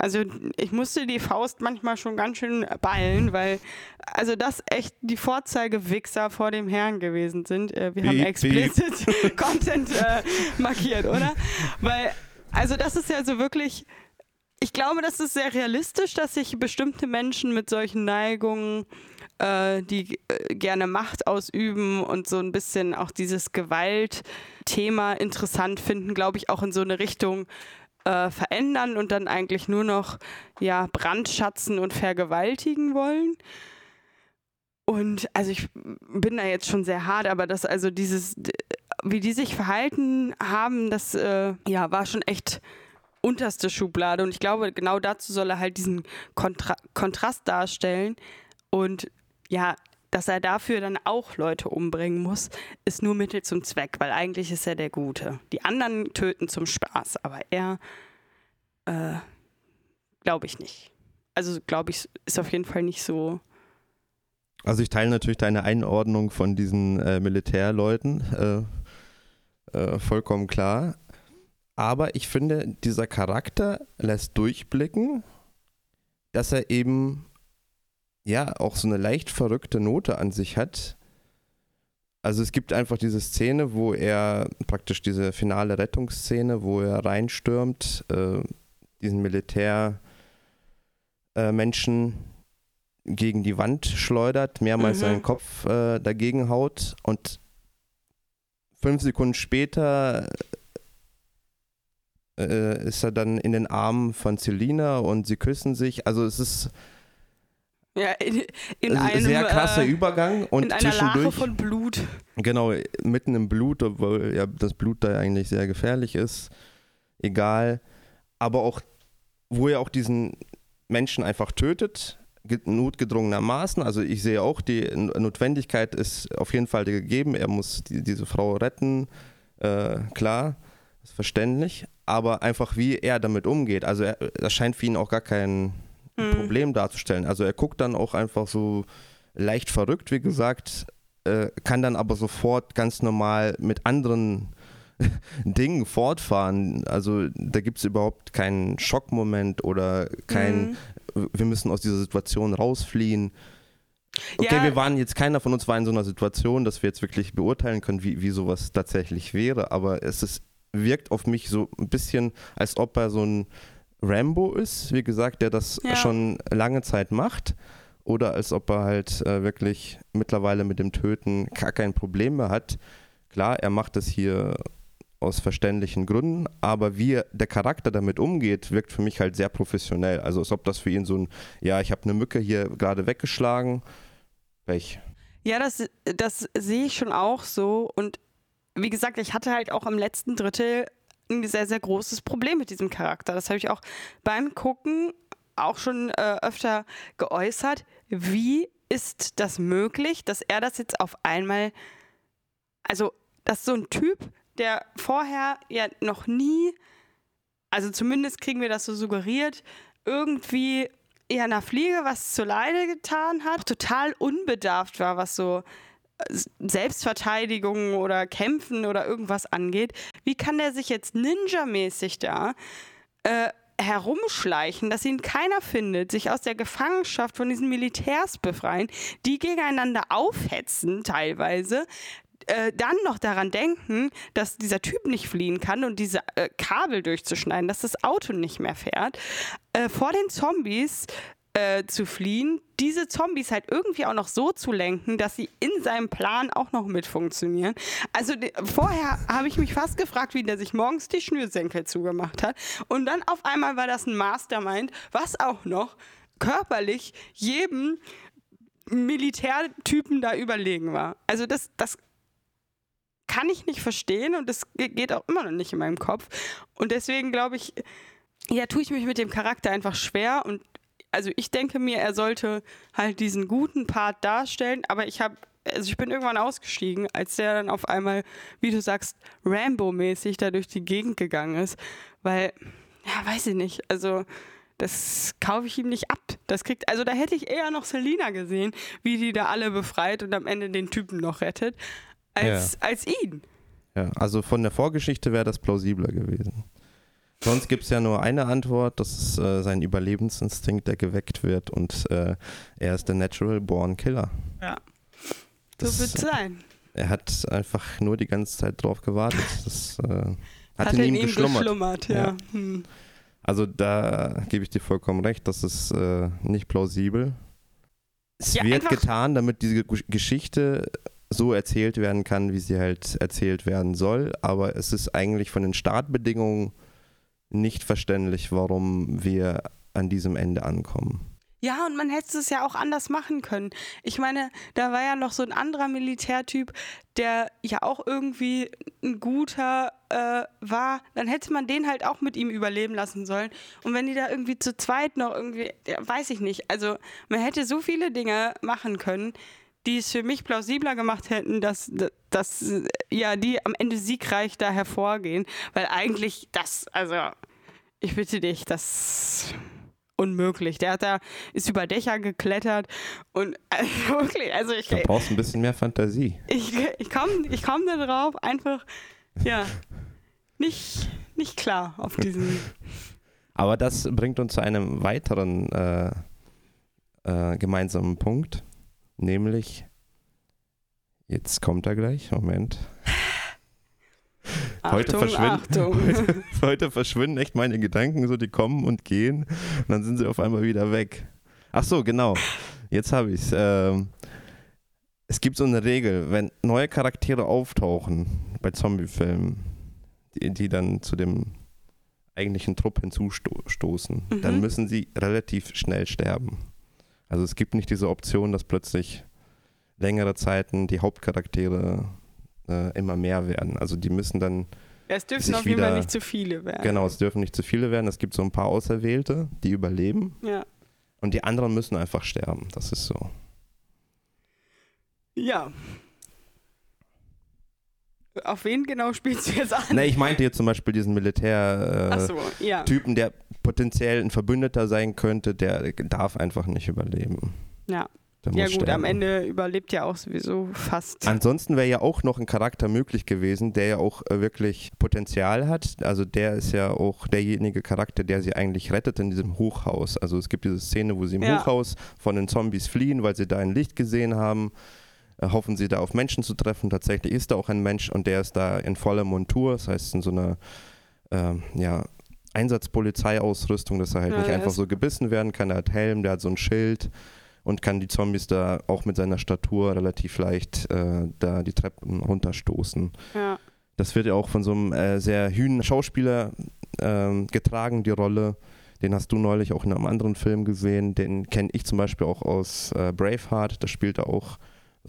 also ich musste die Faust manchmal schon ganz schön ballen, weil also das echt die Vorzeigewichser vor dem Herrn gewesen sind. Äh, wir haben explicit Content äh, markiert, oder? Weil, also das ist ja so wirklich, ich glaube, das ist sehr realistisch, dass sich bestimmte Menschen mit solchen Neigungen äh, die äh, gerne Macht ausüben und so ein bisschen auch dieses Gewaltthema interessant finden, glaube ich, auch in so eine Richtung äh, verändern und dann eigentlich nur noch ja, brandschatzen und vergewaltigen wollen. Und also ich bin da jetzt schon sehr hart, aber das also dieses, wie die sich verhalten haben, das äh, ja war schon echt unterste Schublade. Und ich glaube, genau dazu soll er halt diesen Kontra Kontrast darstellen. Und ja, dass er dafür dann auch Leute umbringen muss, ist nur Mittel zum Zweck, weil eigentlich ist er der Gute. Die anderen töten zum Spaß, aber er, äh, glaube ich nicht. Also glaube ich, ist auf jeden Fall nicht so. Also ich teile natürlich deine Einordnung von diesen äh, Militärleuten, äh, äh, vollkommen klar. Aber ich finde, dieser Charakter lässt durchblicken, dass er eben ja auch so eine leicht verrückte Note an sich hat. Also es gibt einfach diese Szene, wo er praktisch diese finale Rettungsszene, wo er reinstürmt, äh, diesen Militärmenschen äh, gegen die Wand schleudert, mehrmals Mhm. seinen Kopf äh, dagegen haut und fünf Sekunden später äh, ist er dann in den Armen von Selina und sie küssen sich. Also es ist Ja, in, in ein einem, sehr krasser äh, Übergang und in einer Lache zwischendurch von Blut. Genau, mitten im Blut, obwohl ja das Blut da eigentlich sehr gefährlich ist. Egal. Aber auch, wo er auch diesen Menschen einfach tötet, ge- notgedrungenermaßen. Also ich sehe auch, die Notwendigkeit ist auf jeden Fall gegeben. Er muss die, diese Frau retten. Äh, klar, ist verständlich. Aber einfach, wie er damit umgeht. Also er, das scheint für ihn auch gar kein Mhm. Problem darzustellen. Also er guckt dann auch einfach so leicht verrückt, wie gesagt, äh, kann dann aber sofort ganz normal mit anderen Dingen fortfahren. Also da gibt es überhaupt keinen Schockmoment oder kein, Mhm. wir müssen aus dieser Situation rausfliehen. Okay, Ja. wir waren jetzt, keiner von uns war in so einer Situation, dass wir jetzt wirklich beurteilen können, wie, wie sowas tatsächlich wäre, aber es ist, wirkt auf mich so ein bisschen, als ob er so ein Rambo ist, wie gesagt, der das Ja. schon lange Zeit macht oder als ob er halt äh, wirklich mittlerweile mit dem Töten gar kein Problem mehr hat. Klar, er macht das hier aus verständlichen Gründen, aber wie der Charakter damit umgeht, wirkt für mich halt sehr professionell. Also als ob das für ihn so ein, ja, ich habe eine Mücke hier gerade weggeschlagen, Pech. Ja, das, das sehe ich schon auch so. Und wie gesagt, ich hatte halt auch im letzten Drittel ein sehr, sehr großes Problem mit diesem Charakter. Das habe ich auch beim Gucken auch schon äh, öfter geäußert. Wie ist das möglich, dass er das jetzt auf einmal, also, dass so ein Typ, der vorher ja noch nie, also zumindest kriegen wir das so suggeriert, irgendwie ja einer Fliege was zu Leide getan hat, total unbedarft war, was so Selbstverteidigung oder Kämpfen oder irgendwas angeht. Wie kann der sich jetzt ninja-mäßig da äh, herumschleichen, dass ihn keiner findet, sich aus der Gefangenschaft von diesen Militärs befreien, die gegeneinander aufhetzen teilweise, äh, dann noch daran denken, dass dieser Typ nicht fliehen kann und diese äh, Kabel durchzuschneiden, dass das Auto nicht mehr fährt, äh, vor den Zombies äh, zu fliehen, diese Zombies halt irgendwie auch noch so zu lenken, dass sie in seinem Plan auch noch mit funktionieren. Also vorher habe ich mich fast gefragt, wie der sich morgens die Schnürsenkel zugemacht hat. Und dann auf einmal war das ein Mastermind, was auch noch körperlich jedem Militärtypen da überlegen war. Also das, das kann ich nicht verstehen und das geht auch immer noch nicht in meinem Kopf. Und deswegen glaube ich, ja, tue ich mich mit dem Charakter einfach schwer und also ich denke mir, er sollte halt diesen guten Part darstellen, aber ich habe also ich bin irgendwann ausgestiegen, als der dann auf einmal, wie du sagst, Rambo-mäßig da durch die Gegend gegangen ist, weil ja, weiß ich nicht, also das kaufe ich ihm nicht ab. Das kriegt, also da hätte ich eher noch Selina gesehen, wie die da alle befreit und am Ende den Typen noch rettet als, ja. als ihn. Ja, also von der Vorgeschichte wäre das plausibler gewesen. Sonst gibt es ja nur eine Antwort, das ist äh, sein Überlebensinstinkt, der geweckt wird und äh, er ist der Natural Born Killer. Ja, so wird es sein. Er hat einfach nur die ganze Zeit drauf gewartet. Das äh, hat, hat in, in ihm geschlummert. geschlummert ja. ja. Hm. Also da gebe ich dir vollkommen recht, das ist äh, nicht plausibel. Es ja, wird getan, damit diese Geschichte so erzählt werden kann, wie sie halt erzählt werden soll. Aber es ist eigentlich von den Startbedingungen nicht verständlich, warum wir an diesem Ende ankommen. Ja, und man hätte es ja auch anders machen können. Ich meine, da war ja noch so ein anderer Militärtyp, der ja auch irgendwie ein guter äh, war. Dann hätte man den halt auch mit ihm überleben lassen sollen. Und wenn die da irgendwie zu zweit noch irgendwie, ja, weiß ich nicht. Also man hätte so viele Dinge machen können, die es für mich plausibler gemacht hätten, dass, dass ja, die am Ende siegreich da hervorgehen. Weil eigentlich das, also ich bitte dich, das unmöglich. Der hat da, ist über Dächer geklettert und also wirklich, also ich. Da brauchst ein bisschen mehr Fantasie. Ich, ich komme ich komm da drauf, einfach, ja, nicht, nicht klar auf diesen. Aber das bringt uns zu einem weiteren äh, äh, gemeinsamen Punkt. Nämlich, jetzt kommt er gleich, Moment. Achtung, heute, verschwinden, heute, heute, verschwinden echt meine Gedanken, so die kommen und gehen und dann sind sie auf einmal wieder weg. Ach so, genau. Jetzt habe ich es. Ähm, es gibt so eine Regel, wenn neue Charaktere auftauchen bei Zombiefilmen, die, die dann zu dem eigentlichen Trupp hinzustoßen, mhm. dann müssen sie relativ schnell sterben. Also es gibt nicht diese Option, dass plötzlich längere Zeiten die Hauptcharaktere äh, immer mehr werden. Also die müssen dann. Ja, es dürfen auf jeden Fall nicht zu viele werden. Genau, es dürfen nicht zu viele werden. Es gibt so ein paar Auserwählte, die überleben. Ja. Und die anderen müssen einfach sterben. Das ist so. Ja. Auf wen genau spielst du jetzt an? Ne, ich meinte jetzt zum Beispiel diesen Militär-Typen, äh, so, ja. der potenziell ein Verbündeter sein könnte, der darf einfach nicht überleben. Ja. Ja gut, sterben. am Ende überlebt ja auch sowieso fast. Ansonsten wäre ja auch noch ein Charakter möglich gewesen, der ja auch äh, wirklich Potenzial hat. Also der ist ja auch derjenige Charakter, der sie eigentlich rettet in diesem Hochhaus. Also es gibt diese Szene, wo sie im ja. Hochhaus von den Zombies fliehen, weil sie da ein Licht gesehen haben. Äh, hoffen sie da auf Menschen zu treffen. Tatsächlich ist da auch ein Mensch und der ist da in voller Montur, das heißt in so einer äh, ja, Einsatzpolizeiausrüstung, dass er halt ja, nicht einfach so gebissen werden kann. Er hat Helm, der hat so ein Schild und kann die Zombies da auch mit seiner Statur relativ leicht äh, da die Treppen runterstoßen. Ja. Das wird ja auch von so einem äh, sehr hühnen Schauspieler ähm, getragen, die Rolle. Den hast du neulich auch in einem anderen Film gesehen. Den kenne ich zum Beispiel auch aus äh, Braveheart. Da spielt er auch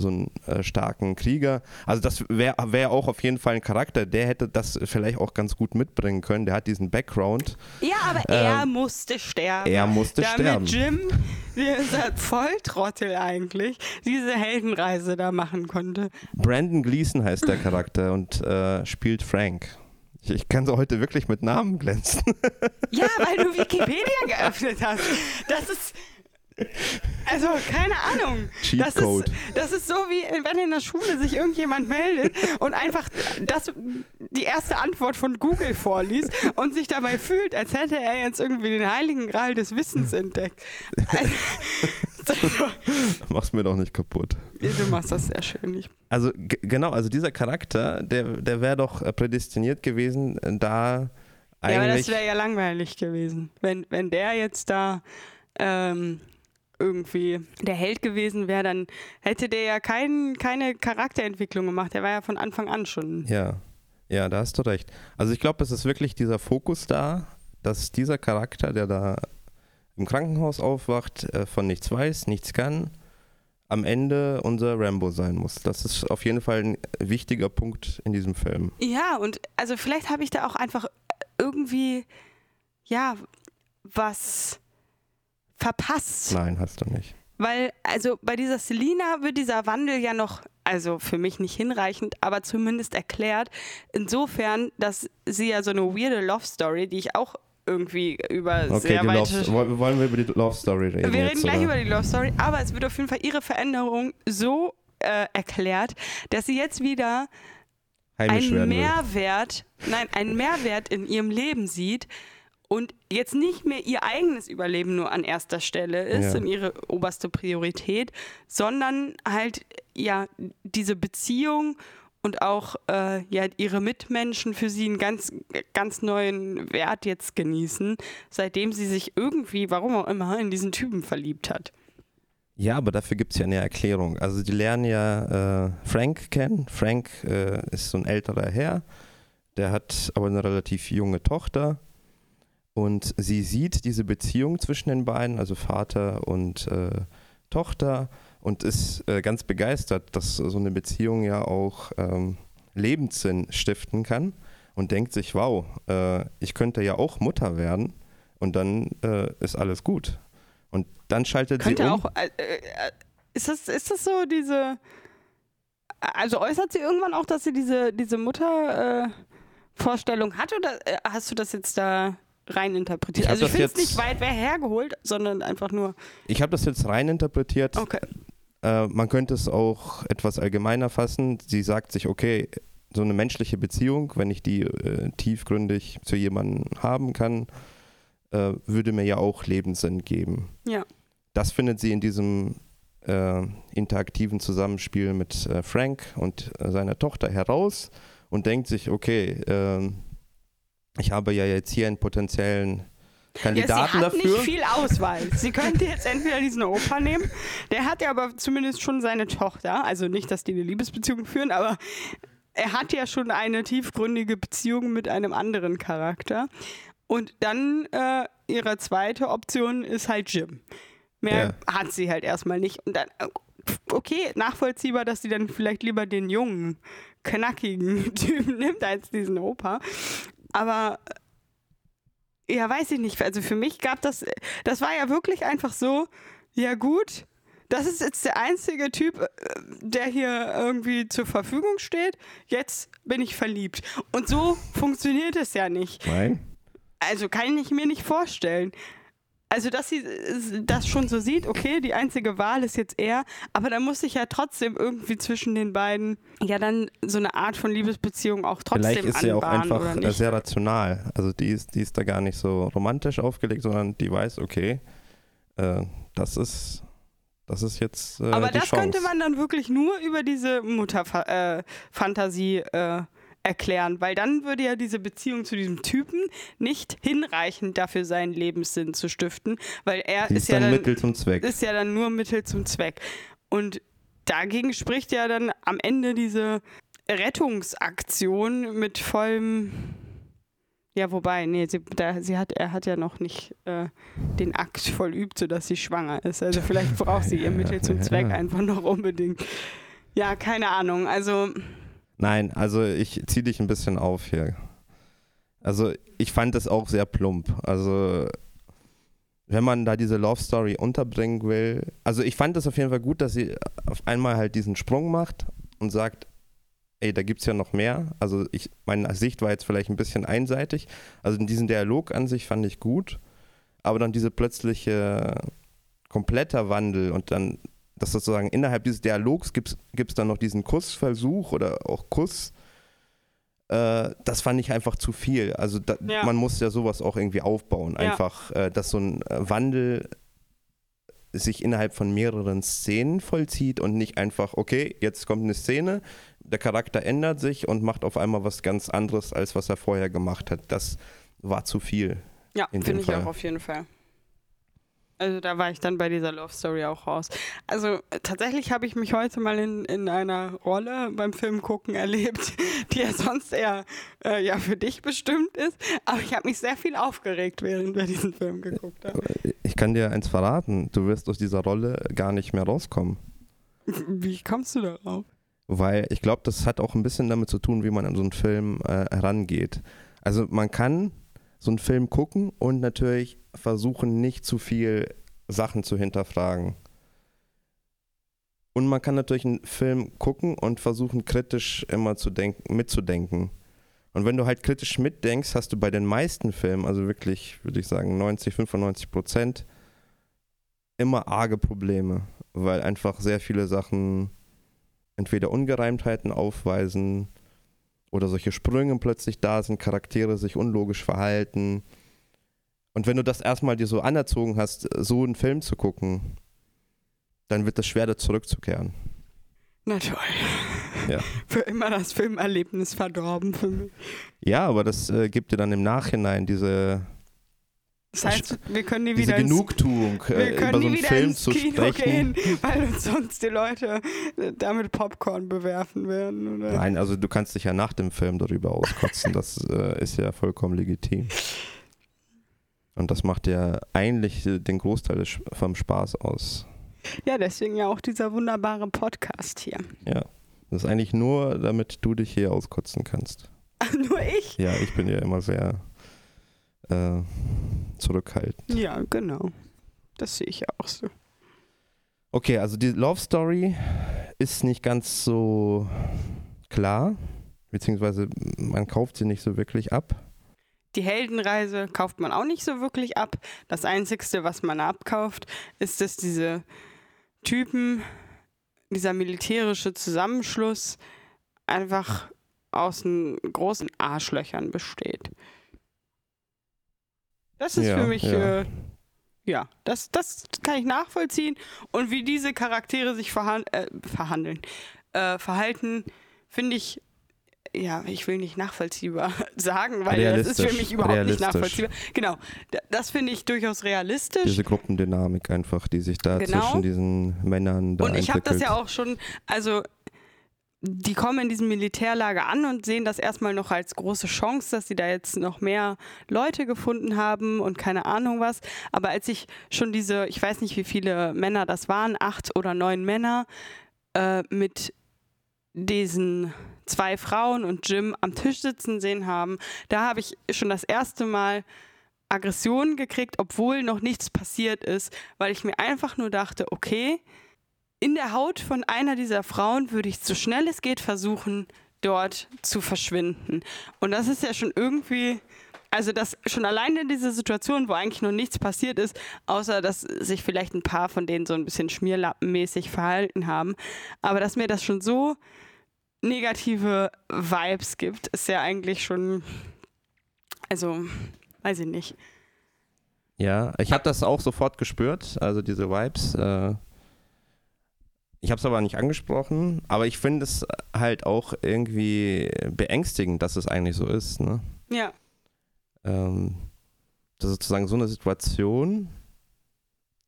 so einen äh, starken Krieger. Also das wäre wär auch auf jeden Fall ein Charakter, der hätte das vielleicht auch ganz gut mitbringen können. Der hat diesen Background. Ja, aber er musste sterben. Ähm, Er musste damit sterben. Jim, dieser Volltrottel eigentlich, diese Heldenreise da machen konnte. Brandon Gleason heißt der Charakter und äh, spielt Frank. Ich, ich kann so heute wirklich mit Namen glänzen. Ja, weil du Wikipedia geöffnet hast. Das ist. Also, keine Ahnung. Das Cheatcode. ist, das ist so, wie wenn in der Schule sich irgendjemand meldet und einfach das, die erste Antwort von Google vorliest und sich dabei fühlt, als hätte er jetzt irgendwie den heiligen Gral des Wissens entdeckt. Also, Mach's mir doch nicht kaputt. du machst das sehr schön. Ich, Also genau, also dieser Charakter, der, der wäre doch äh, prädestiniert gewesen, äh, da ja, aber das eigentlich. wäre ja langweilig gewesen. Wenn, wenn der jetzt da ähm, irgendwie der Held gewesen wäre, dann hätte der ja kein, keine Charakterentwicklung gemacht. Der war ja von Anfang an schon. ja, ja, da hast du recht. Also ich glaube, es ist wirklich dieser Fokus da, dass dieser Charakter, der da im Krankenhaus aufwacht, äh, von nichts weiß, nichts kann, am Ende unser Rambo sein muss. Das ist auf jeden Fall ein wichtiger Punkt in diesem Film. Ja, und also vielleicht habe ich da auch einfach irgendwie, ja, was verpasst. Nein, hast du nicht. Weil, also bei dieser Selina wird dieser Wandel ja noch, also für mich nicht hinreichend, aber zumindest erklärt. Insofern, dass sie ja so eine weirde Love Story, die ich auch irgendwie über Okay, sehr weite. Love, wollen wir über die Love Story reden? wir jetzt, reden gleich oder? über die Love Story, aber es wird auf jeden Fall ihre Veränderung so äh, erklärt, dass sie jetzt wieder Heimisch einen. Mehrwert, nein, einen Mehrwert in ihrem Leben sieht und jetzt nicht mehr ihr eigenes Überleben nur an erster Stelle ist Ja. und ihre oberste Priorität, sondern halt ja diese Beziehung und auch äh, ja ihre Mitmenschen für sie einen ganz ganz neuen Wert jetzt genießen, seitdem sie sich irgendwie, warum auch immer, in diesen Typen verliebt hat. Ja, aber dafür gibt es ja eine Erklärung. Also die lernen ja äh, Frank kennen. Frank äh, ist so ein älterer Herr, der hat aber eine relativ junge Tochter und sie sieht diese Beziehung zwischen den beiden, also Vater und äh, Tochter und ist äh, ganz begeistert, dass so eine Beziehung ja auch ähm, Lebenssinn stiften kann und denkt sich, wow, äh, ich könnte ja auch Mutter werden und dann äh, ist alles gut. Und dann schaltet sie Könnte um. auch. Äh, äh, ist, das, ist das so diese. Also äußert sie irgendwann auch, dass sie diese, diese Mutter-Vorstellung hat oder hast du das jetzt da rein interpretiert? Ich hab also ich finde es nicht weit wer hergeholt, sondern einfach nur. Ich habe das jetzt rein interpretiert. Okay. Äh, man könnte es auch etwas allgemeiner fassen. Sie sagt sich, okay, so eine menschliche Beziehung, wenn ich die äh, tiefgründig zu jemandem haben kann, äh, würde mir ja auch Lebenssinn geben. Ja. Das findet sie in diesem äh, interaktiven Zusammenspiel mit äh, Frank und äh, seiner Tochter heraus und denkt sich, okay, ähm, ich habe ja jetzt hier einen potenziellen Ja, Kandidaten sie hat dafür. nicht viel Auswahl. Sie könnte jetzt entweder diesen Opa nehmen, der hat ja aber zumindest schon seine Tochter. Also nicht, dass die eine Liebesbeziehung führen, aber er hat ja schon eine tiefgründige Beziehung mit einem anderen Charakter. Und dann äh, ihre zweite Option ist halt Jim. Mehr hat sie halt erstmal nicht. Und dann, äh, okay, nachvollziehbar, dass sie dann vielleicht lieber den jungen, knackigen Typen nimmt als diesen Opa. Aber ja, weiß ich nicht. Also für mich gab das, das war ja wirklich einfach so, ja gut, das ist jetzt der einzige Typ, äh, der hier irgendwie zur Verfügung steht. Jetzt bin ich verliebt. Und so funktioniert es ja nicht. Nein. Also kann ich mir nicht vorstellen. Also, dass sie äh, das schon so sieht, okay, die einzige Wahl ist jetzt er, aber dann muss sich ja trotzdem irgendwie zwischen den beiden ja dann so eine Art von Liebesbeziehung auch trotzdem Vielleicht ist sie auch einfach äh, sehr rational. Also die ist, die ist da gar nicht so romantisch aufgelegt, sondern die weiß, okay, äh, das ist das ist jetzt äh, Aber das Chance. könnte man dann wirklich nur über diese Mutterfantasie äh, erklären, weil dann würde ja diese Beziehung zu diesem Typen nicht hinreichend dafür sein, Lebenssinn zu stiften, weil er ist, ist ja dann Mittel zum Zweck. ist ja dann nur Mittel zum Zweck. Und dagegen spricht ja dann am Ende diese Rettungsaktion mit vollem. Ja, wobei, nee, sie, da, sie hat, er hat ja noch nicht äh, den Akt vollübt, sodass sie schwanger ist. Also vielleicht braucht sie ihr Mittel zum Zweck einfach noch unbedingt. Ja, keine Ahnung. Also, Nein, also ich ziehe dich ein bisschen auf hier. Also ich fand das auch sehr plump. Also wenn man da diese Love Story unterbringen will, also ich fand es auf jeden Fall gut, dass sie auf einmal halt diesen Sprung macht und sagt, ey, da gibt es ja noch mehr. Also ich, meine Sicht war jetzt vielleicht ein bisschen einseitig. Also diesen Dialog an sich fand ich gut, aber dann diese plötzliche kompletter Wandel und dann, dass sozusagen innerhalb dieses Dialogs gibt es dann noch diesen Kussversuch oder auch Kuss. Äh, das fand ich einfach zu viel. Also da, Ja. man muss ja sowas auch irgendwie aufbauen. Ja. Einfach, äh, dass so ein äh, Wandel sich innerhalb von mehreren Szenen vollzieht und nicht einfach, okay, jetzt kommt eine Szene, der Charakter ändert sich und macht auf einmal was ganz anderes, als was er vorher gemacht hat. Das war zu viel. ja, finde ich auch auf jeden Fall. Also da war ich dann bei dieser Love Story auch raus. Also tatsächlich habe ich mich heute mal in, in einer Rolle beim Film gucken erlebt, die ja sonst eher äh, ja für dich bestimmt ist. Aber ich habe mich sehr viel aufgeregt, während wir diesen Film geguckt haben. Ich kann dir eins verraten, du wirst aus dieser Rolle gar nicht mehr rauskommen. Wie kommst du darauf? Weil ich glaube, das hat auch ein bisschen damit zu tun, wie man an so einen Film äh, herangeht. Also man kann so einen Film gucken und natürlich versuchen, nicht zu viel Sachen zu hinterfragen. Und man kann natürlich einen Film gucken und versuchen, kritisch immer zu denken, mitzudenken. Und wenn du halt kritisch mitdenkst, hast du bei den meisten Filmen, also wirklich, würde ich sagen, 90, 95 Prozent, immer arge Probleme, weil einfach sehr viele Sachen entweder Ungereimtheiten aufweisen oder solche Sprünge plötzlich da sind, Charaktere sich unlogisch verhalten. Und wenn du das erstmal dir so anerzogen hast, so einen Film zu gucken, dann wird es schwer, da zurückzukehren. Na toll. Ja. Für immer das Filmerlebnis verdorben für mich. Ja, aber das äh, gibt dir dann im Nachhinein diese, Das heißt, wir können nie diese wieder ins Genugtuung, Wir äh, können über so einen wieder Film ins zu Kino sprechen. gehen, weil uns sonst die Leute damit Popcorn bewerfen werden. Oder? Nein, also du kannst dich ja nach dem Film darüber auskotzen. Das äh, ist ja vollkommen legitim. Und das macht ja eigentlich äh, den Großteil des, vom Spaß aus. Ja, deswegen ja auch dieser wunderbare Podcast hier. Ja. Das ist eigentlich nur, damit du dich hier auskotzen kannst. Nur ich? Ja, ich bin ja immer sehr äh, zurückhaltend. Ja, genau. Das sehe ich auch so. Okay, also die Love Story ist nicht ganz so klar, beziehungsweise man kauft sie nicht so wirklich ab. Die Heldenreise kauft man auch nicht so wirklich ab. Das Einzige, was man abkauft, ist, dass diese Typen, dieser militärische Zusammenschluss einfach aus den großen Arschlöchern besteht. Das ist Ja, für mich, ja. äh, ja, das, das kann ich nachvollziehen. Und wie diese Charaktere sich verhan äh, verhandeln, äh, verhalten, finde ich, ja, ich will nicht nachvollziehbar sagen, weil das ist für mich überhaupt nicht nachvollziehbar. Genau, das finde ich durchaus realistisch. Diese Gruppendynamik einfach, die sich da Genau. zwischen diesen Männern da Und ich habe das ja auch schon, also die kommen in diesem Militärlager an und sehen das erstmal noch als große Chance, dass sie da jetzt noch mehr Leute gefunden haben und keine Ahnung was. Aber als ich schon diese, ich weiß nicht, wie viele Männer das waren, acht oder neun Männer äh, mit diesen zwei Frauen und Jim am Tisch sitzen sehen haben, da habe ich schon das erste Mal Aggressionen gekriegt, obwohl noch nichts passiert ist, weil ich mir einfach nur dachte, okay, in der Haut von einer dieser Frauen würde ich so schnell es geht versuchen, dort zu verschwinden. Und das ist ja schon irgendwie, also das schon alleine in dieser Situation, wo eigentlich noch nichts passiert ist, außer dass sich vielleicht ein paar von denen so ein bisschen schmierlappenmäßig verhalten haben, aber dass mir das schon so negative Vibes gibt, ist ja eigentlich schon, also weiß ich nicht. Ja, ich habe das auch sofort gespürt, also diese Vibes. Äh, Ich habe es aber nicht angesprochen, aber ich finde es halt auch irgendwie beängstigend, dass es eigentlich so ist. Ne? Ja. Ähm, dass sozusagen so eine Situation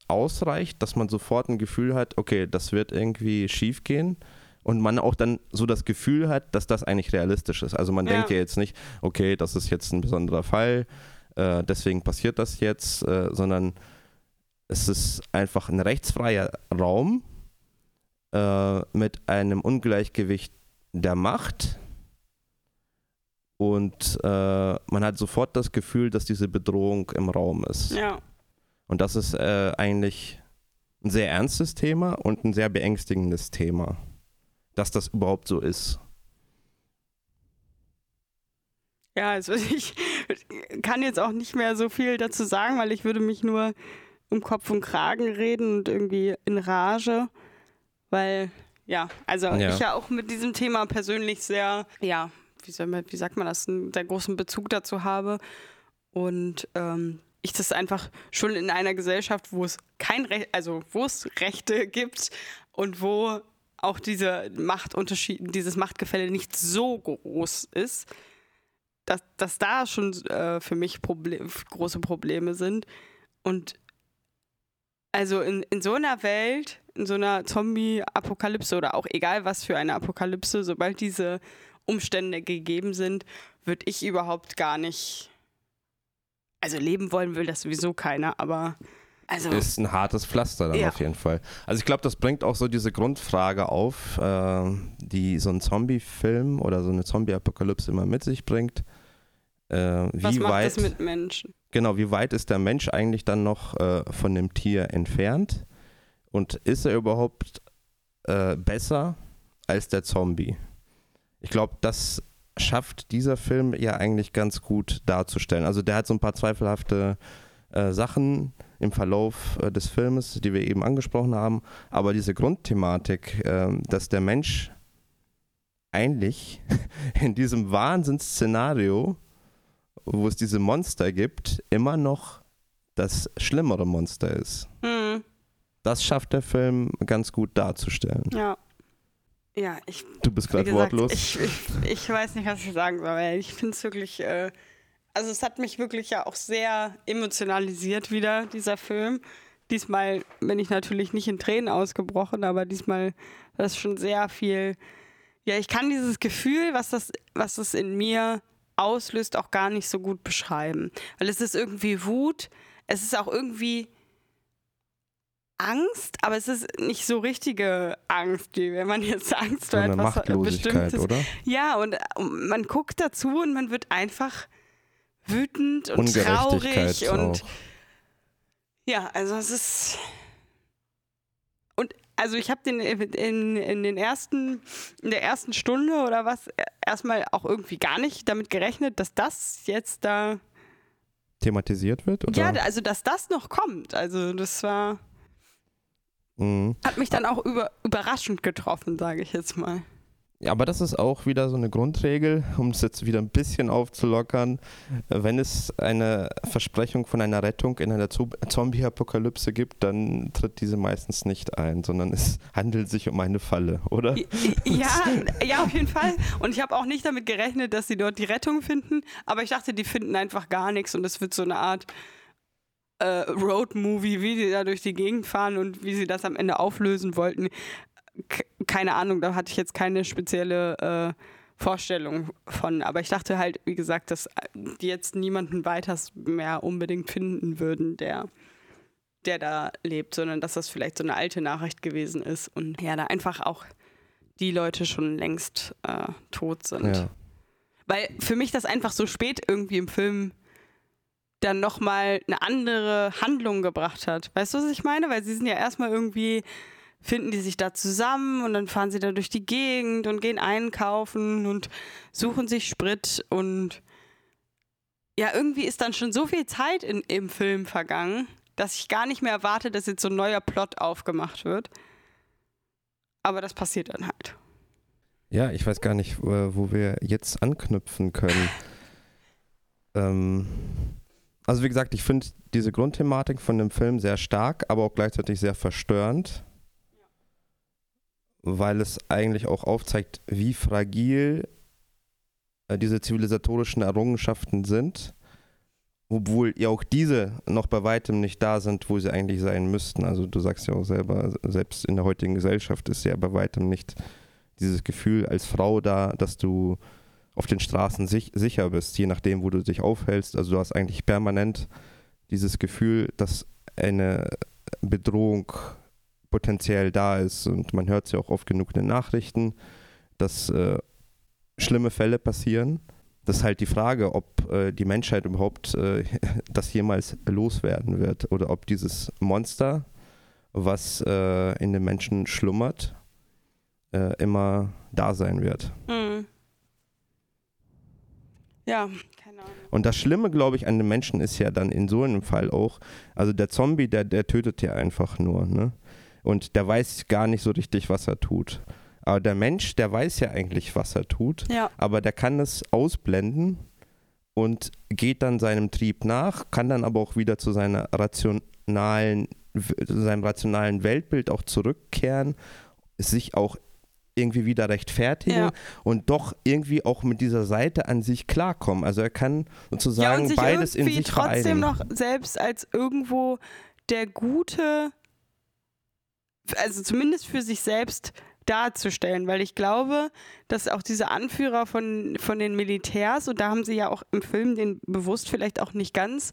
ausreicht, dass man sofort ein Gefühl hat, okay, das wird irgendwie schief gehen und man auch dann so das Gefühl hat, dass das eigentlich realistisch ist. Also man Ja. denkt ja jetzt nicht, okay, das ist jetzt ein besonderer Fall, äh, deswegen passiert das jetzt, äh, sondern es ist einfach ein rechtsfreier Raum äh, mit einem Ungleichgewicht der Macht und äh, man hat sofort das Gefühl, dass diese Bedrohung im Raum ist. Ja. Und das ist äh, eigentlich ein sehr ernstes Thema und ein sehr beängstigendes Thema, dass das überhaupt so ist. Ja, also ich kann jetzt auch nicht mehr so viel dazu sagen, weil ich würde mich nur um Kopf und Kragen reden und irgendwie in Rage, weil ja, also Ja. ich ja auch mit diesem Thema persönlich sehr, ja, wie, soll man, wie sagt man das, einen sehr großen Bezug dazu habe und ähm, ich das einfach schon in einer Gesellschaft, wo es kein Recht, also wo es Rechte gibt und wo auch diese Machtunterschied, dieses Machtgefälle nicht so groß ist, dass, dass da schon äh, für mich Proble große Probleme sind. Und also in, in so einer Welt, in so einer Zombie-Apokalypse oder auch egal was für eine Apokalypse, sobald diese Umstände gegeben sind, würde ich überhaupt gar nicht. Also leben wollen will das sowieso keiner, aber also Ist ein hartes Pflaster dann Ja. auf jeden Fall. Also ich glaube, das bringt auch so diese Grundfrage auf, äh, die so ein Zombie-Film oder so eine Zombie-Apokalypse immer mit sich bringt. Äh, was wie macht weit das mit Menschen? Genau, wie weit ist der Mensch eigentlich dann noch äh, von dem Tier entfernt? Und ist er überhaupt äh, besser als der Zombie? Ich glaube, das schafft dieser Film ja eigentlich ganz gut darzustellen. Also der hat so ein paar zweifelhafte äh, Sachen im Verlauf äh, des Filmes, die wir eben angesprochen haben. Aber diese Grundthematik, äh, dass der Mensch eigentlich in diesem Wahnsinnsszenario wo es diese Monster gibt, immer noch das schlimmere Monster ist. Hm, Das schafft der Film ganz gut darzustellen. ja. Ja, ich Du bist gerade wortlos. Ich, ich, ich weiß nicht, was ich sagen soll, ich finde es wirklich, äh, also es hat mich wirklich ja auch sehr emotionalisiert wieder, dieser Film. Diesmal bin ich natürlich nicht in Tränen ausgebrochen, aber diesmal war es schon sehr viel. Ja, ich kann dieses Gefühl, was das, was das in mir auslöst, auch gar nicht so gut beschreiben. Weil es ist irgendwie Wut, es ist auch irgendwie Angst, aber es ist nicht so richtige Angst, wie wenn man jetzt Angst vor eine etwas Machtlosigkeit, Bestimmtes. oder? Ja, und man guckt dazu und man wird einfach wütend und traurig und auch. ja, also es ist also ich habe den in, in den ersten in der ersten Stunde oder was erstmal auch irgendwie gar nicht damit gerechnet, dass das jetzt da Thematisiert wird? Oder? ja, also dass das noch kommt. Also das war Mhm. hat mich dann auch über, überraschend getroffen, sage ich jetzt mal. Ja, aber das ist auch wieder so eine Grundregel, um es jetzt wieder ein bisschen aufzulockern. Wenn es eine Versprechung von einer Rettung in einer Zo- Zombie-Apokalypse gibt, dann tritt diese meistens nicht ein, sondern es handelt sich um eine Falle, oder? Ja, ja, auf jeden Fall. Und ich habe auch nicht damit gerechnet, dass sie dort die Rettung finden. Aber ich dachte, die finden einfach gar nichts und es wird so eine Art äh, Road-Movie, wie sie da durch die Gegend fahren und wie sie das am Ende auflösen wollten. Keine Ahnung, da hatte ich jetzt keine spezielle äh, Vorstellung von. Aber ich dachte halt, wie gesagt, dass die jetzt niemanden weiters mehr unbedingt finden würden, der der da lebt, sondern dass das vielleicht so eine alte Nachricht gewesen ist und ja, da einfach auch die Leute schon längst äh, tot sind. Ja. Weil für mich das einfach so spät irgendwie im Film dann nochmal eine andere Handlung gebracht hat. Weißt du, was ich meine? Weil sie sind ja erstmal irgendwie, finden die sich da zusammen und dann fahren sie da durch die Gegend und gehen einkaufen und suchen sich Sprit und ja, irgendwie ist dann schon so viel Zeit in, im Film vergangen, dass ich gar nicht mehr erwarte, dass jetzt so ein neuer Plot aufgemacht wird. Aber das passiert dann halt. Ja, ich weiß gar nicht, wo wir jetzt anknüpfen können. ähm, also wie gesagt, ich finde diese Grundthematik von dem Film sehr stark, aber auch gleichzeitig sehr verstörend. Weil es eigentlich auch aufzeigt, wie fragil äh, diese zivilisatorischen Errungenschaften sind, obwohl ja auch diese noch bei weitem nicht da sind, wo sie eigentlich sein müssten. Also du sagst ja auch selber, selbst in der heutigen Gesellschaft ist ja bei weitem nicht dieses Gefühl als Frau da, dass du auf den Straßen sich, sicher bist, je nachdem, wo du dich aufhältst. Also du hast eigentlich permanent dieses Gefühl, dass eine Bedrohung potenziell da ist. Und man hört es ja auch oft genug in den Nachrichten, dass äh, schlimme Fälle passieren. Das ist halt die Frage, ob äh, die Menschheit überhaupt äh, das jemals loswerden wird oder ob dieses Monster, was äh, in den Menschen schlummert, äh, immer da sein wird. Mhm. Ja, keine Ahnung. Und das Schlimme, glaube ich, an den Menschen ist ja dann in so einem Fall auch, also der Zombie, der, der tötet ja einfach nur, ne? Und der weiß gar nicht so richtig, was er tut. Aber der Mensch, der weiß ja eigentlich, was er tut, Ja. aber der kann es ausblenden und geht dann seinem Trieb nach, kann dann aber auch wieder zu seiner rationalen, zu seinem rationalen Weltbild auch zurückkehren, sich auch irgendwie wieder rechtfertigen Ja. und doch irgendwie auch mit dieser Seite an sich klarkommen. Also er kann Ja, sozusagen sich beides in sich trotzdem vereinen. noch selbst als irgendwo der Gute, also zumindest für sich selbst darzustellen, weil ich glaube, dass auch diese Anführer von, von den Militärs, und da haben sie ja auch im Film den bewusst vielleicht auch nicht ganz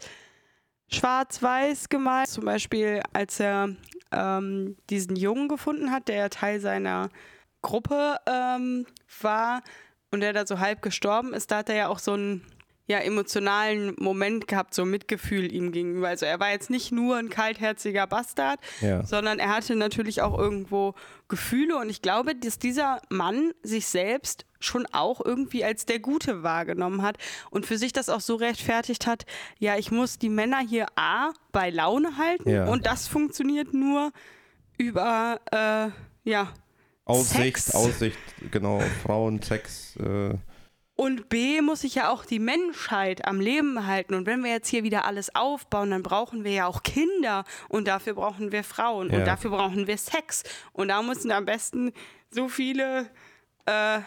schwarz-weiß gemalt, zum Beispiel als er ähm, diesen Jungen gefunden hat, der ja Teil seiner Gruppe ähm, war und der da so halb gestorben ist, da hat er ja auch so einen ja, emotionalen Moment gehabt, so Mitgefühl ihm gegenüber. Also er war jetzt nicht nur ein kaltherziger Bastard, Ja. sondern er hatte natürlich auch irgendwo Gefühle und ich glaube, dass dieser Mann sich selbst schon auch irgendwie als der Gute wahrgenommen hat und für sich das auch so rechtfertigt hat, ja, ich muss die Männer hier A bei Laune halten Ja. und das funktioniert nur über, äh, ja, Aussicht, Sex. Aussicht, genau, Frauen, Sex. Äh, Und B muss ich ja auch die Menschheit am Leben halten. Und wenn wir jetzt hier wieder alles aufbauen, dann brauchen wir ja auch Kinder. Und dafür brauchen wir Frauen. Ja. Und dafür brauchen wir Sex. Und da müssen am besten so viele, äh,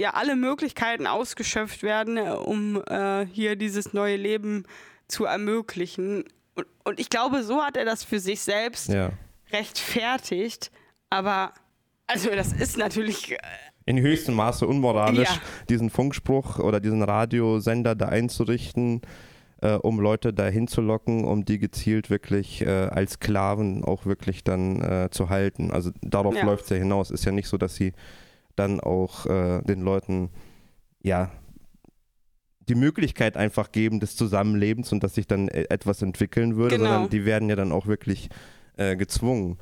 ja, alle Möglichkeiten ausgeschöpft werden, um äh, hier dieses neue Leben zu ermöglichen. Und, und ich glaube, so hat er das für sich selbst ja. rechtfertigt. Aber, also das ist natürlich äh, In höchstem Maße unmoralisch, Ja. diesen Funkspruch oder diesen Radiosender da einzurichten, äh, um Leute da hinzulocken, um die gezielt wirklich äh, als Sklaven auch wirklich dann äh, zu halten. Also darauf Ja. läuft es ja hinaus. Ist ja nicht so, dass sie dann auch äh, den Leuten, ja, die Möglichkeit einfach geben des Zusammenlebens und dass sich dann äh, etwas entwickeln würde, Genau. sondern die werden ja dann auch wirklich äh, gezwungen.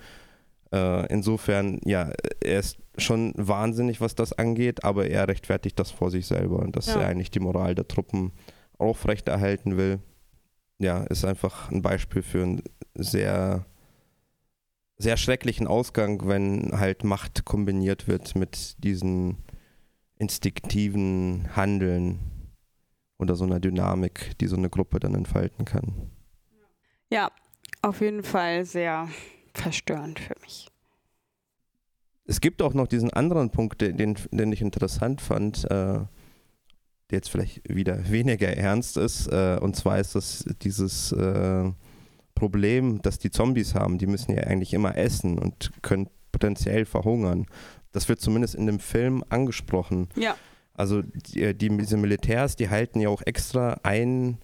Äh, insofern, ja, er ist schon wahnsinnig, was das angeht, aber er rechtfertigt das vor sich selber und dass Ja. er eigentlich die Moral der Truppen aufrechterhalten will. Ja, ist einfach ein Beispiel für einen sehr, sehr schrecklichen Ausgang, wenn halt Macht kombiniert wird mit diesen instinktiven Handeln oder so einer Dynamik, die so eine Gruppe dann entfalten kann. Ja, auf jeden Fall sehr verstörend für mich. Es gibt auch noch diesen anderen Punkt, den, den, ich interessant fand, äh, der jetzt vielleicht wieder weniger ernst ist. Äh, und zwar ist das dieses äh, Problem, das die Zombies haben. Die müssen ja eigentlich immer essen und können potenziell verhungern. Das wird zumindest in dem Film angesprochen. Ja, Also die, die, diese Militärs, die halten ja auch extra einen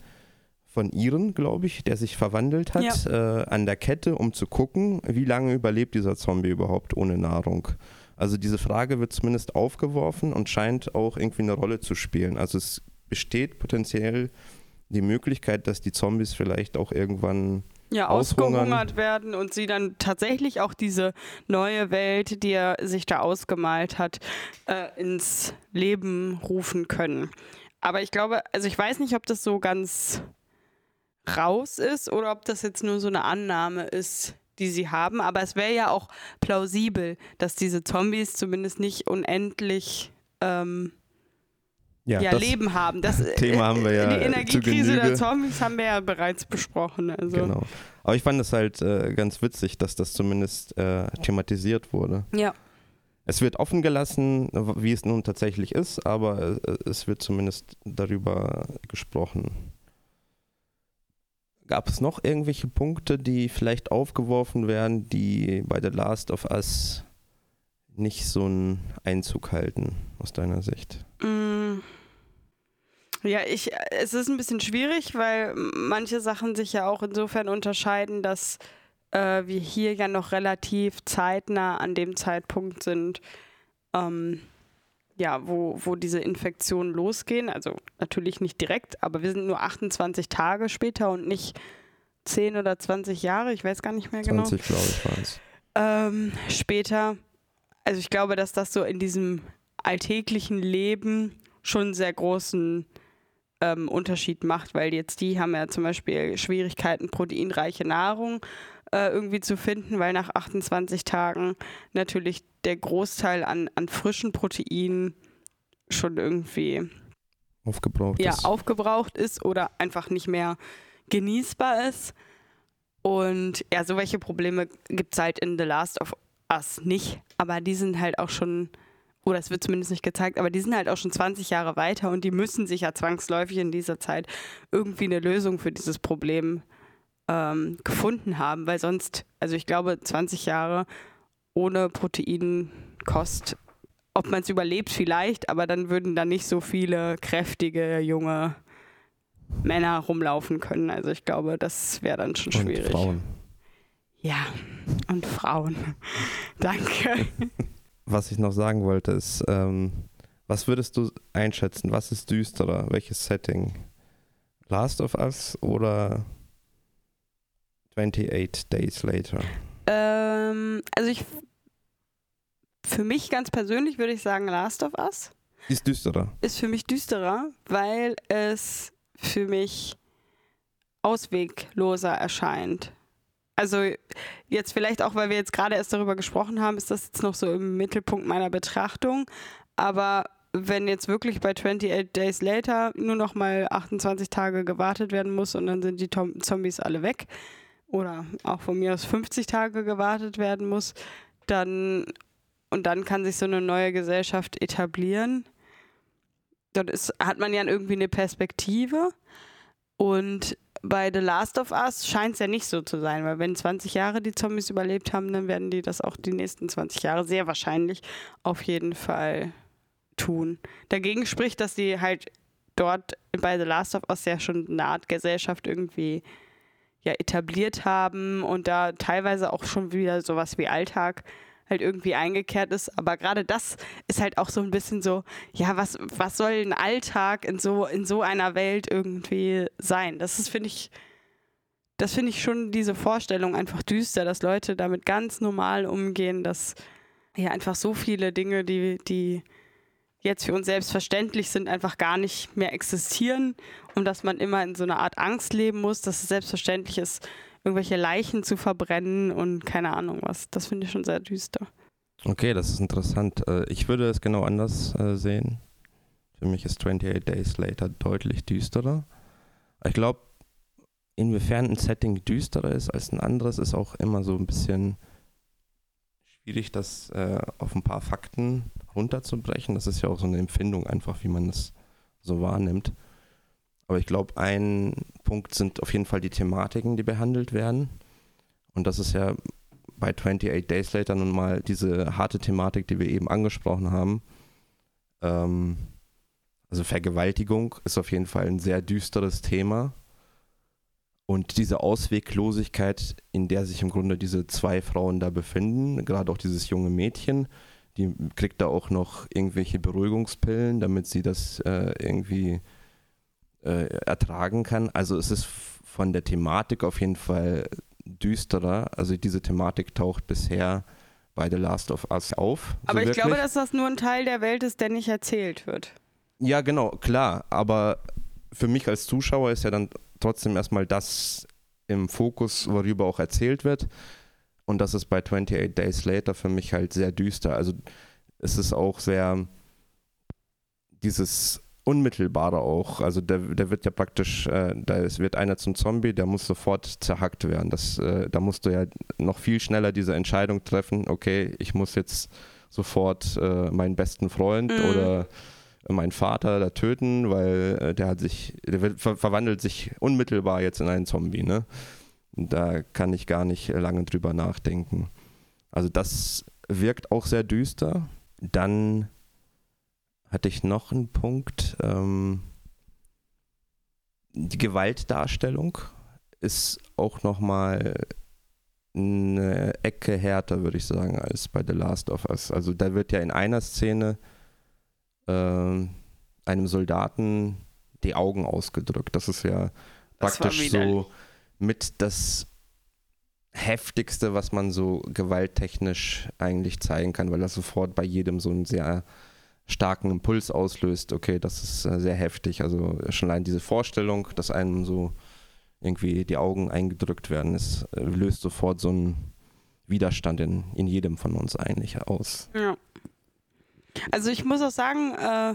von ihren, glaube ich, der sich verwandelt hat, äh, an der Kette, um zu gucken, wie lange überlebt dieser Zombie überhaupt ohne Nahrung. Also diese Frage wird zumindest aufgeworfen und scheint auch irgendwie eine Rolle zu spielen. Also es besteht potenziell die Möglichkeit, dass die Zombies vielleicht auch irgendwann ja ausgehungert werden und sie dann tatsächlich auch diese neue Welt, die er sich da ausgemalt hat, äh, ins Leben rufen können. Aber ich glaube, also ich weiß nicht, ob das so ganz raus ist oder ob das jetzt nur so eine Annahme ist, die sie haben. Aber es wäre ja auch plausibel, dass diese Zombies zumindest nicht unendlich ähm, ja, das Leben haben. Das, Thema haben wir ja Die Energiekrise der. Zombies haben wir ja bereits besprochen. Also. Genau. Aber ich fand es halt äh, ganz witzig, dass das zumindest äh, thematisiert wurde. Ja. es wird offen gelassen, wie es nun tatsächlich ist, aber äh, es wird zumindest darüber gesprochen. Gab es noch irgendwelche Punkte, die vielleicht aufgeworfen werden, die bei The Last of Us nicht so einen Einzug halten, aus deiner Sicht? Mm. Ja, ich, es ist ein bisschen schwierig, weil manche Sachen sich ja auch insofern unterscheiden, dass äh, wir hier ja noch relativ zeitnah an dem Zeitpunkt sind, ähm, ja, wo, wo diese Infektionen losgehen. Also natürlich nicht direkt, aber wir sind nur 28 Tage später und nicht 10 oder 20 Jahre, ich weiß gar nicht mehr 20, genau. 20, glaube ich, waren es. Ähm, später, also ich glaube, dass das so in diesem alltäglichen Leben schon einen sehr großen ähm, Unterschied macht, weil jetzt die haben ja zum Beispiel Schwierigkeiten, proteinreiche Nahrung äh, irgendwie zu finden, weil nach 28 Tagen natürlich der Großteil an, an frischen Proteinen schon irgendwie aufgebraucht ja, ist. aufgebraucht ist oder einfach nicht mehr genießbar ist. Und ja, so welche Probleme gibt es halt in The Last of Us nicht, aber die sind halt auch schon, oder es wird zumindest nicht gezeigt, aber die sind halt auch schon 20 Jahre weiter und die müssen sich ja zwangsläufig in dieser Zeit irgendwie eine Lösung für dieses Problem ähm, gefunden haben, weil sonst, also ich glaube, 20 Jahre ohne Proteinkost, ob man es überlebt vielleicht, aber dann würden da nicht so viele kräftige junge Männer rumlaufen können. Also ich glaube, das wäre dann schon schwierig. Und Frauen. Ja, und Frauen. Danke. Was ich noch sagen wollte, ist, ähm, was würdest du einschätzen? Was ist düsterer? Welches Setting? Last of Us oder 28 Days Later? Ähm, also ich, für mich ganz persönlich würde ich sagen Last of Us. Ist düsterer. Ist für mich düsterer, weil es für mich auswegloser erscheint. Also jetzt vielleicht auch, weil wir jetzt gerade erst darüber gesprochen haben, ist das jetzt noch so im Mittelpunkt meiner Betrachtung. Aber wenn jetzt wirklich bei 28 Days Later nur noch mal 28 Tage gewartet werden muss und dann sind die Zombies alle weg, oder auch von mir aus 50 Tage gewartet werden muss, dann und dann kann sich so eine neue Gesellschaft etablieren. Dort ist, hat man ja irgendwie eine Perspektive. Und bei The Last of Us scheint es ja nicht so zu sein, weil wenn 20 Jahre die Zombies überlebt haben, dann werden die das auch die nächsten 20 Jahre sehr wahrscheinlich auf jeden Fall tun. Dagegen spricht, dass die halt dort bei The Last of Us ja schon eine Art Gesellschaft irgendwie ja etabliert haben und da teilweise auch schon wieder sowas wie Alltag halt irgendwie eingekehrt ist. Aber gerade das ist halt auch so ein bisschen so, ja, was, was soll ein Alltag in so, in so einer Welt irgendwie sein? Das ist, finde ich, das finde ich schon diese Vorstellung einfach düster, dass Leute damit ganz normal umgehen, dass ja einfach so viele Dinge, die, die jetzt für uns selbstverständlich sind, einfach gar nicht mehr existieren und dass man immer in so einer Art Angst leben muss, dass es selbstverständlich ist, irgendwelche Leichen zu verbrennen und keine Ahnung was. Das finde ich schon sehr düster. Okay, das ist interessant. Äh, ich würde es genau anders äh, sehen. Für mich ist 28 Days Later deutlich düsterer. Ich glaube, inwiefern ein Setting düsterer ist als ein anderes, ist auch immer so ein bisschen schwierig, das äh, auf ein paar Fakten runterzubrechen. Das ist ja auch so eine Empfindung einfach, wie man es so wahrnimmt. Aber ich glaube, ein Punkt sind auf jeden Fall die Thematiken, die behandelt werden. Und das ist ja bei 28 Days Later nun mal diese harte Thematik, die wir eben angesprochen haben. Ähm, also Vergewaltigung ist auf jeden Fall ein sehr düsteres Thema. Und diese Ausweglosigkeit, in der sich im Grunde diese zwei Frauen da befinden, gerade auch dieses junge Mädchen, die kriegt da auch noch irgendwelche Beruhigungspillen, damit sie das äh, irgendwie äh, ertragen kann. Also es ist von der Thematik auf jeden Fall düsterer. Also diese Thematik taucht bisher bei The Last of Us auf. Aber so ich wirklich. glaube, dass das nur ein Teil der Welt ist, der nicht erzählt wird. Ja, genau, klar. Aber für mich als Zuschauer ist ja dann trotzdem erstmal das im Fokus, worüber auch erzählt wird. Und das ist bei 28 Days Later für mich halt sehr düster. Also es ist auch sehr dieses Unmittelbare auch. Also der, der wird ja praktisch, äh, da wird einer zum Zombie, der muss sofort zerhackt werden. Das, äh, da musst du ja noch viel schneller diese Entscheidung treffen, okay, ich muss jetzt sofort äh, meinen besten Freund Mhm. oder meinen Vater da töten, weil äh, der hat sich, der wird, ver verwandelt sich unmittelbar jetzt in einen Zombie, ne? Da kann ich gar nicht lange drüber nachdenken. Also das wirkt auch sehr düster. Dann hatte ich noch einen Punkt. Ähm, die Gewaltdarstellung ist auch nochmal eine Ecke härter, würde ich sagen, als bei The Last of Us. Also da wird ja in einer Szene ähm, einem Soldaten die Augen ausgedrückt. Das ist ja Das praktisch so mit das heftigste, was man so gewalttechnisch eigentlich zeigen kann, weil das sofort bei jedem so einen sehr starken Impuls auslöst. Okay, das ist äh, sehr heftig. Also schon allein diese Vorstellung, dass einem so irgendwie die Augen eingedrückt werden, ist, äh, löst sofort so einen Widerstand in, in jedem von uns eigentlich aus. Ja. Also ich muss auch sagen, äh,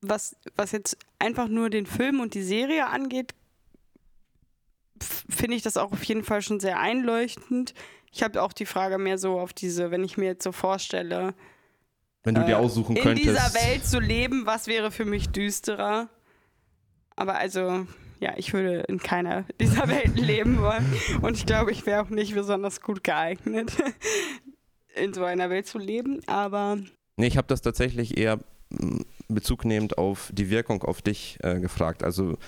was, was jetzt einfach nur den Film und die Serie angeht, finde ich das auch auf jeden Fall schon sehr einleuchtend. Ich habe auch die Frage mehr so auf diese, wenn ich mir jetzt so vorstelle, Wenn du Äh, dir aussuchen in könntest. dieser Welt zu leben, was wäre für mich düsterer? Aber also, ja, ich würde in keiner dieser Welten leben wollen. Und ich glaube, ich wäre auch nicht besonders gut geeignet, in so einer Welt zu leben. Aber Nee, ich habe das tatsächlich eher mm, Bezug nehmend auf die Wirkung auf dich äh, gefragt. Also,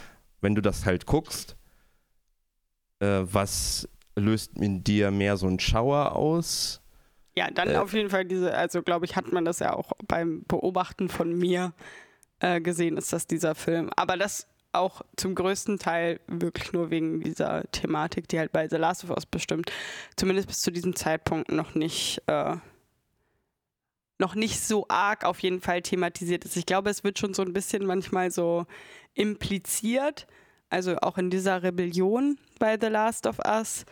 wenn du das halt guckst, äh, was löst in dir mehr so einen Schauer aus? Ja, dann Äh. auf jeden Fall diese, also glaube ich, hat man das ja auch beim Beobachten von mir äh, gesehen, ist das dieser Film. Aber das auch zum größten Teil wirklich nur wegen dieser Thematik, die halt bei The Last of Us bestimmt, zumindest bis zu diesem Zeitpunkt noch nicht, äh, noch nicht so arg auf jeden Fall thematisiert ist. Ich glaube, es wird schon so ein bisschen manchmal so impliziert, also auch in dieser Rebellion bei The Last of Us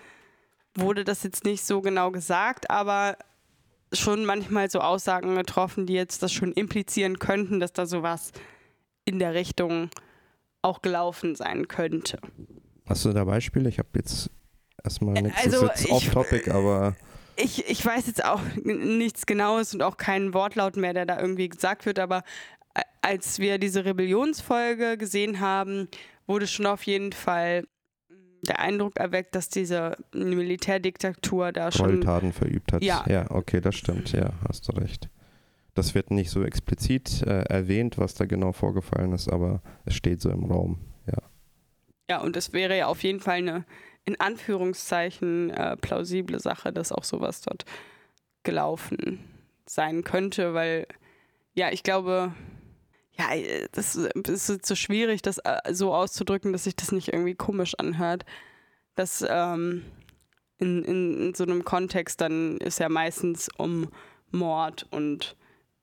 wurde das jetzt nicht so genau gesagt, aber schon manchmal so Aussagen getroffen, die jetzt das schon implizieren könnten, dass da sowas in der Richtung auch gelaufen sein könnte. Hast du da Beispiele? Ich habe jetzt erstmal nichts. also das ist jetzt ich- off-topic, aber Ich, ich weiß jetzt auch nichts Genaues und auch keinen Wortlaut mehr, der da irgendwie gesagt wird, aber als wir diese Rebellionsfolge gesehen haben, wurde schon auf jeden Fall der Eindruck erweckt, dass diese Militärdiktatur da schon Gräueltaten verübt hat. Ja. ja, okay, das stimmt. Ja, hast du recht. Das wird nicht so explizit äh, erwähnt, was da genau vorgefallen ist, aber es steht so im Raum. Ja. Ja, und es wäre ja auf jeden Fall eine, in Anführungszeichen, äh, plausible Sache, dass auch sowas dort gelaufen sein könnte, weil, ja, ich glaube, ja, äh, das ist jetzt so schwierig, das äh, so auszudrücken, dass sich das nicht irgendwie komisch anhört. Dass ähm, in, in, in so einem Kontext dann ist ja meistens um Mord und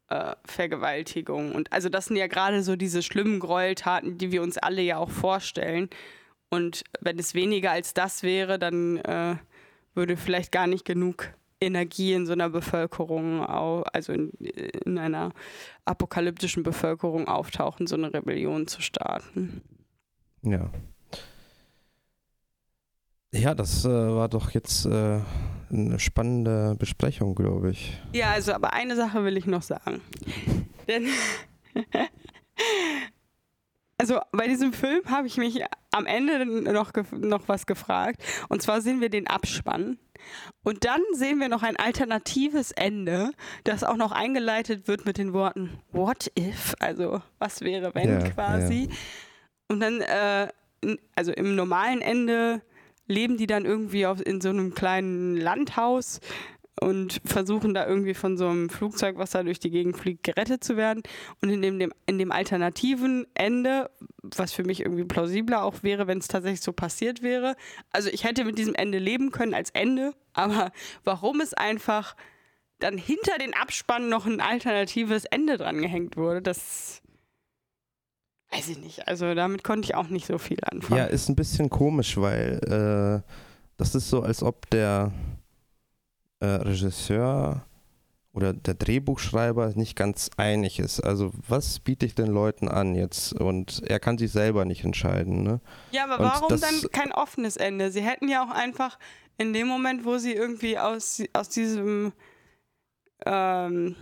äh, Vergewaltigung. Und also das sind ja gerade so diese schlimmen Gräueltaten, die wir uns alle ja auch vorstellen. Und wenn es weniger als das wäre, dann äh, würde vielleicht gar nicht genug Energie in so einer Bevölkerung, also in, in einer apokalyptischen Bevölkerung auftauchen, so eine Rebellion zu starten. Ja. Ja, das äh, war doch jetzt äh, eine spannende Besprechung, glaube ich. Ja, also aber eine Sache will ich noch sagen. Denn also bei diesem Film habe ich mich am Ende noch, noch was gefragt. Und zwar sehen wir den Abspann. Und dann sehen wir noch ein alternatives Ende, das auch noch eingeleitet wird mit den Worten What if? Also was wäre wenn Ja, quasi. Und dann, äh, also im normalen Ende leben die dann irgendwie auf, in so einem kleinen Landhaus und versuchen da irgendwie von so einem Flugzeug, was da durch die Gegend fliegt, gerettet zu werden. Und in dem, dem, in dem alternativen Ende, was für mich irgendwie plausibler auch wäre, wenn es tatsächlich so passiert wäre. Also ich hätte mit diesem Ende leben können als Ende, aber warum es einfach dann hinter den Abspann noch ein alternatives Ende dran gehängt wurde, das weiß ich nicht. Also damit konnte ich auch nicht so viel anfangen. Ja, ist ein bisschen komisch, weil äh, das ist so, als ob der äh, Regisseur oder der Drehbuchschreiber nicht ganz einig ist. Also was biete ich den Leuten an jetzt? Und er kann sich selber nicht entscheiden. Ne? Ja, aber Und warum das- dann kein offenes Ende? Sie hätten ja auch einfach in dem Moment, wo sie irgendwie aus, aus diesem ähm,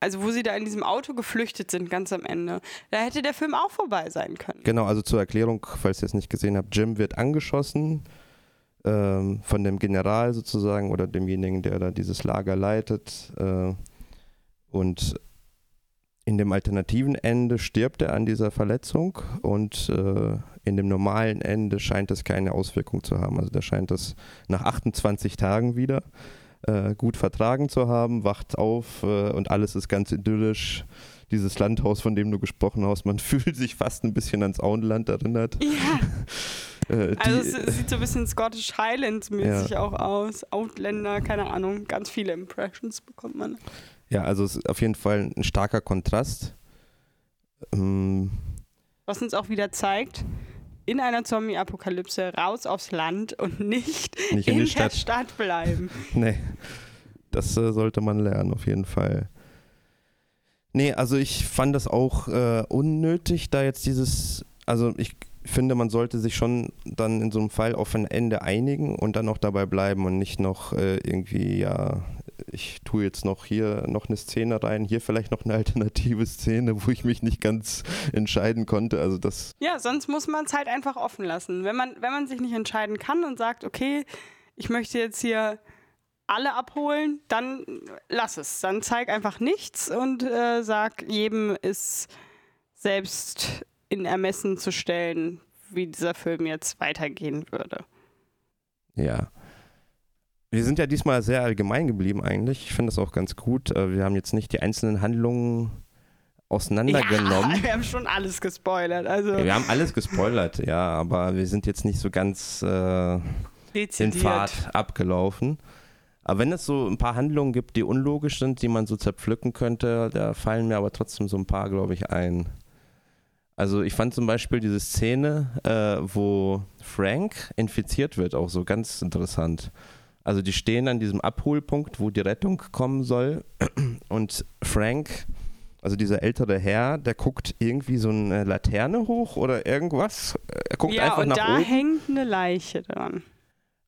also wo sie da in diesem Auto geflüchtet sind, ganz am Ende. Da hätte der Film auch vorbei sein können. Genau, also zur Erklärung, falls ihr es nicht gesehen habt, Jim wird angeschossen ähm, von dem General sozusagen oder demjenigen, der da dieses Lager leitet. Äh, und in dem alternativen Ende stirbt er an dieser Verletzung und äh, in dem normalen Ende scheint es keine Auswirkung zu haben. Also da scheint es nach 28 Tagen wieder äh, gut vertragen zu haben, wacht auf äh, und alles ist ganz idyllisch. Dieses Landhaus, von dem du gesprochen hast, man fühlt sich fast ein bisschen ans Auenland erinnert. Ja. Äh, also es sieht so ein bisschen Scottish Highlands-mäßig ja. auch aus. Outländer, keine Ahnung, ganz viele Impressions bekommt man. Ja, also es ist auf jeden Fall ein starker Kontrast. Ähm, Was uns auch wieder zeigt, in einer Zombie-Apokalypse raus aufs Land und nicht, nicht in, in der Stadt bleiben. nee, das äh, sollte man lernen, auf jeden Fall. Nee, also ich fand das auch äh, unnötig, da jetzt dieses, also ich finde, man sollte sich schon dann in so einem Fall auf ein Ende einigen und dann auch dabei bleiben und nicht noch äh, irgendwie, ja, ich tue jetzt noch hier noch eine Szene rein, hier vielleicht noch eine alternative Szene, wo ich mich nicht ganz entscheiden konnte. Also das. Ja, sonst muss man es halt einfach offen lassen. Wenn man, wenn man sich nicht entscheiden kann und sagt, okay, ich möchte jetzt hier alle abholen, dann lass es. Dann zeig einfach nichts und äh, sag, jedem ist selbst in Ermessen zu stellen, wie dieser Film jetzt weitergehen würde. Ja. Wir sind ja diesmal sehr allgemein geblieben eigentlich. Ich finde das auch ganz gut. Äh, wir haben jetzt nicht die einzelnen Handlungen auseinandergenommen. Ja, wir haben schon alles gespoilert. Also. Ja, wir haben alles gespoilert, ja, aber wir sind jetzt nicht so ganz äh, den Pfad abgelaufen. Aber wenn es so ein paar Handlungen gibt, die unlogisch sind, die man so zerpflücken könnte, da fallen mir aber trotzdem so ein paar, glaube ich, ein. Also ich fand zum Beispiel diese Szene, äh, wo Frank infiziert wird, auch so ganz interessant. Also die stehen an diesem Abholpunkt, wo die Rettung kommen soll. Und Frank, also dieser ältere Herr, der guckt irgendwie so eine Laterne hoch oder irgendwas. Er guckt ja, einfach nach oben. Ja, und da hängt eine Leiche dran.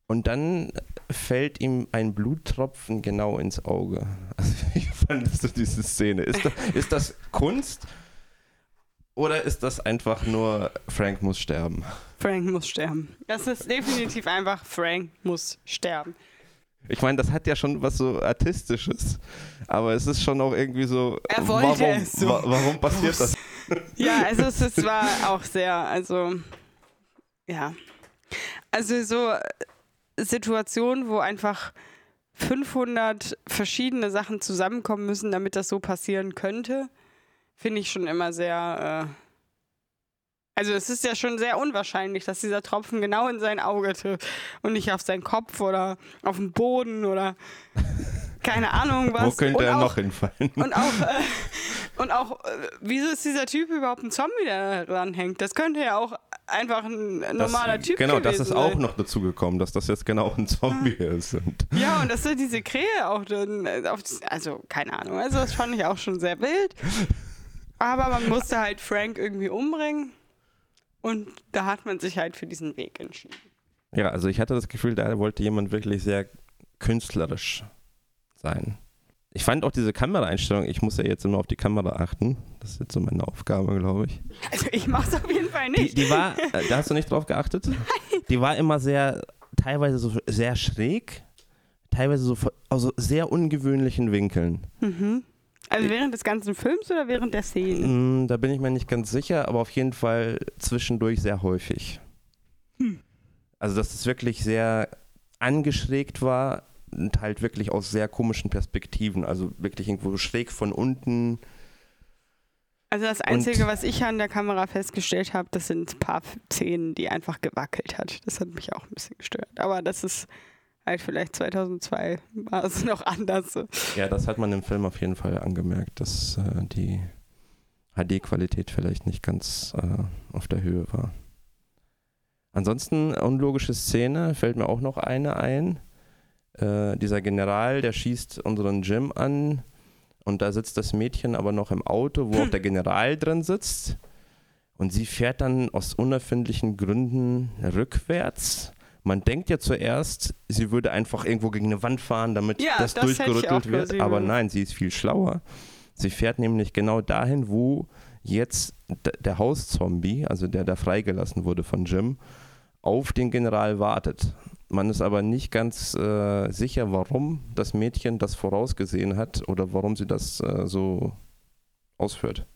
Und dann fällt ihm ein Bluttropfen genau ins Auge. Also wie fandest du diese Szene? Ist das, ist das Kunst oder ist das einfach nur Frank muss sterben? Frank muss sterben. Das ist definitiv einfach Frank muss sterben. Ich meine, das hat ja schon was so Artistisches, aber es ist schon auch irgendwie so. Er wollte warum, es so. Wa warum passiert das? Ja, also es, es war auch sehr, also ja. Also so Situationen, wo einfach 500 verschiedene Sachen zusammenkommen müssen, damit das so passieren könnte, finde ich schon immer sehr. Äh also es ist ja schon sehr unwahrscheinlich, dass dieser Tropfen genau in sein Auge trifft und nicht auf seinen Kopf oder auf den Boden oder keine Ahnung was. Wo könnte und er auch, noch hinfallen? Und auch, äh, und auch, äh, wieso ist dieser Typ überhaupt ein Zombie, der da dran hängt? Das könnte ja auch einfach ein normaler das, Typ Genau, das ist auch noch dazu gekommen, dass das jetzt genau ein Zombie ist. Und ja, und dass da diese Krähe auch dann, äh, also keine Ahnung, also das fand ich auch schon sehr wild. Aber man musste halt Frank irgendwie umbringen. Und da hat man sich halt für diesen Weg entschieden. Ja, also ich hatte das Gefühl, da wollte jemand wirklich sehr künstlerisch sein. Ich fand auch diese Kameraeinstellung, ich muss ja jetzt immer auf die Kamera achten. Das ist jetzt so meine Aufgabe, glaube ich. Also ich mache es auf jeden Fall nicht. Die, die war, äh, da hast du nicht drauf geachtet? Nein. Die war immer sehr, teilweise so sehr schräg, teilweise so aus sehr ungewöhnlichen Winkeln. Mhm. Also während des ganzen Films oder während der Szene? Mm, da bin ich mir nicht ganz sicher, aber auf jeden Fall zwischendurch sehr häufig. Hm. Also, dass es wirklich sehr angeschrägt war und halt wirklich aus sehr komischen Perspektiven. Also wirklich irgendwo schräg von unten. Also das Einzige, und was ich an der Kamera festgestellt habe, das sind ein paar Szenen, die einfach gewackelt hat. Das hat mich auch ein bisschen gestört. Aber das ist halt vielleicht 2002 war es noch anders. Ja, das hat man im Film auf jeden Fall angemerkt, dass äh, die HD-Qualität vielleicht nicht ganz äh, auf der Höhe war. Ansonsten unlogische Szene, fällt mir auch noch eine ein. Äh, dieser General, der schießt unseren Jim an und da sitzt das Mädchen aber noch im Auto, wo auch der General drin sitzt. Und sie fährt dann aus unerfindlichen Gründen rückwärts man denkt ja zuerst, sie würde einfach irgendwo gegen eine Wand fahren, damit Ja, das, das durchgerüttelt wird. gesehen, Aber nein, sie ist viel schlauer. Sie fährt nämlich genau dahin, wo jetzt der Hauszombie, also der da freigelassen wurde von Jim, auf den General wartet. Man ist aber nicht ganz äh, sicher, warum das Mädchen das vorausgesehen hat oder warum sie das äh, so ausführt.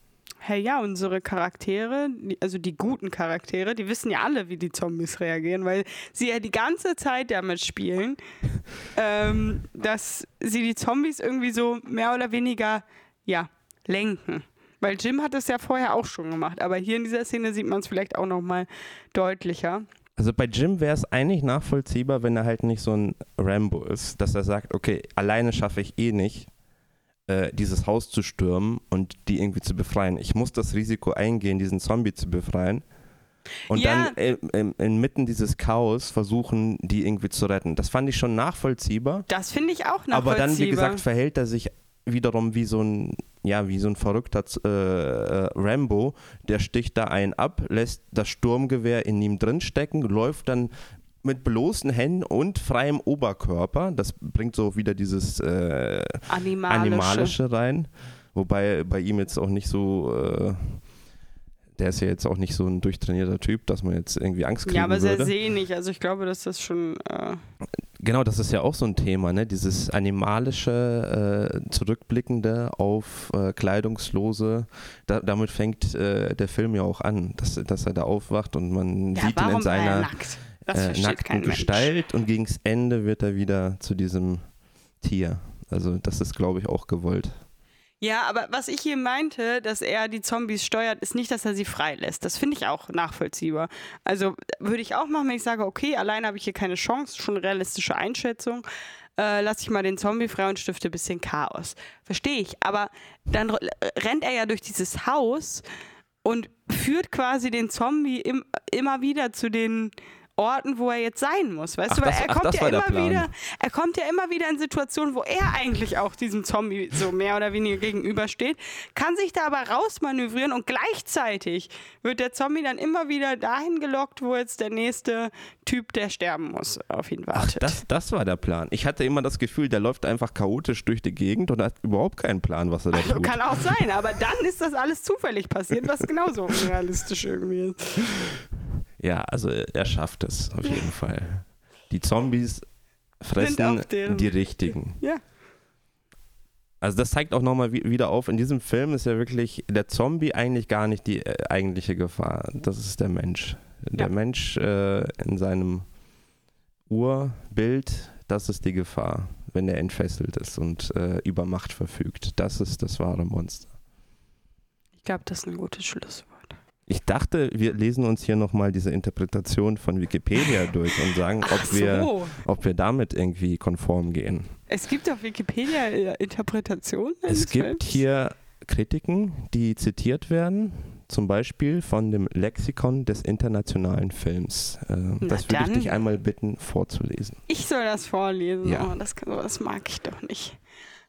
Hey, ja, unsere Charaktere, also die guten Charaktere, die wissen ja alle, wie die Zombies reagieren, weil sie ja die ganze Zeit damit spielen, ähm, dass sie die Zombies irgendwie so mehr oder weniger, ja, lenken. Weil Jim hat es ja vorher auch schon gemacht, aber hier in dieser Szene sieht man es vielleicht auch nochmal deutlicher. Also bei Jim wäre es eigentlich nachvollziehbar, wenn er halt nicht so ein Rambo ist, dass er sagt, okay, alleine schaffe ich eh nicht, äh, dieses Haus zu stürmen und die irgendwie zu befreien. Ich muss das Risiko eingehen, diesen Zombie zu befreien. Und Ja. dann äh, inmitten dieses Chaos versuchen, die irgendwie zu retten. Das fand ich schon nachvollziehbar. Das finde ich auch nachvollziehbar. Aber dann, wie gesagt, verhält er sich wiederum wie so ein, ja, wie so ein verrückter äh, äh, Rambo. Der sticht da einen ab, lässt das Sturmgewehr in ihm drin stecken, läuft dann mit bloßen Händen und freiem Oberkörper. Das bringt so wieder dieses äh, Animalische. Animalische rein. Wobei bei ihm jetzt auch nicht so, äh, der ist ja jetzt auch nicht so ein durchtrainierter Typ, dass man jetzt irgendwie Angst kriegen Ja, aber würde. sehr sehnig. Also ich glaube, dass das schon. Äh, Genau, das ist ja auch so ein Thema, ne? Dieses animalische, äh, zurückblickende auf äh, kleidungslose. Da, damit fängt äh, der Film ja auch an, dass, dass er da aufwacht und man ja, sieht ihn in war er seiner nackt? Das äh, nackten Mensch. Gestalt und gegens Ende wird er wieder zu diesem Tier. Also das ist, glaube ich, auch gewollt. Ja, aber was ich hier meinte, dass er die Zombies steuert, ist nicht, dass er sie freilässt. Das finde ich auch nachvollziehbar. Also würde ich auch machen, wenn ich sage, okay, alleine habe ich hier keine Chance, schon realistische Einschätzung. Äh, lass ich mal den Zombie frei und stifte ein bisschen Chaos. Verstehe ich. Aber dann rennt er ja durch dieses Haus und führt quasi den Zombie im, immer wieder zu den Orten, wo er jetzt sein muss, weißt Ach, du, weil das- er ach, kommt das ja immer wieder, er kommt ja immer wieder in Situationen, wo er eigentlich auch diesem Zombie so mehr oder weniger gegenübersteht, kann sich da aber rausmanövrieren und gleichzeitig wird der Zombie dann immer wieder dahin gelockt, wo jetzt der nächste Typ, der sterben muss, auf ihn Ach, wartet. das, das war der Plan. Ich hatte immer das Gefühl, der läuft einfach chaotisch durch die Gegend und hat überhaupt keinen Plan, was er da also tut. kann auch sein, aber dann ist das alles zufällig passiert, was genauso unrealistisch irgendwie ist. Ja, also er schafft es auf jeden Fall. Die Zombies fressen die richtigen. Ja. Also das zeigt auch nochmal wieder auf, in diesem Film ist ja wirklich der Zombie eigentlich gar nicht die äh, eigentliche Gefahr. Das ist der Mensch. Der Ja. Mensch äh, in seinem Urbild, das ist die Gefahr, wenn er entfesselt ist und äh, über Macht verfügt. Das ist das wahre Monster. Ich glaube, das ist ein gutes Schlusswort. Ich dachte, wir lesen uns hier nochmal diese Interpretation von Wikipedia durch und sagen, ob, Ach wir, so. ob wir damit irgendwie konform gehen. Es gibt auf Wikipedia äh, Interpretationen. Es gibt Films. hier Kritiken, die zitiert werden, zum Beispiel von dem Lexikon des internationalen Films. Na das würde ich dich einmal bitten vorzulesen. Ich soll das vorlesen. Ja. Oh, das, kann- das mag ich doch nicht.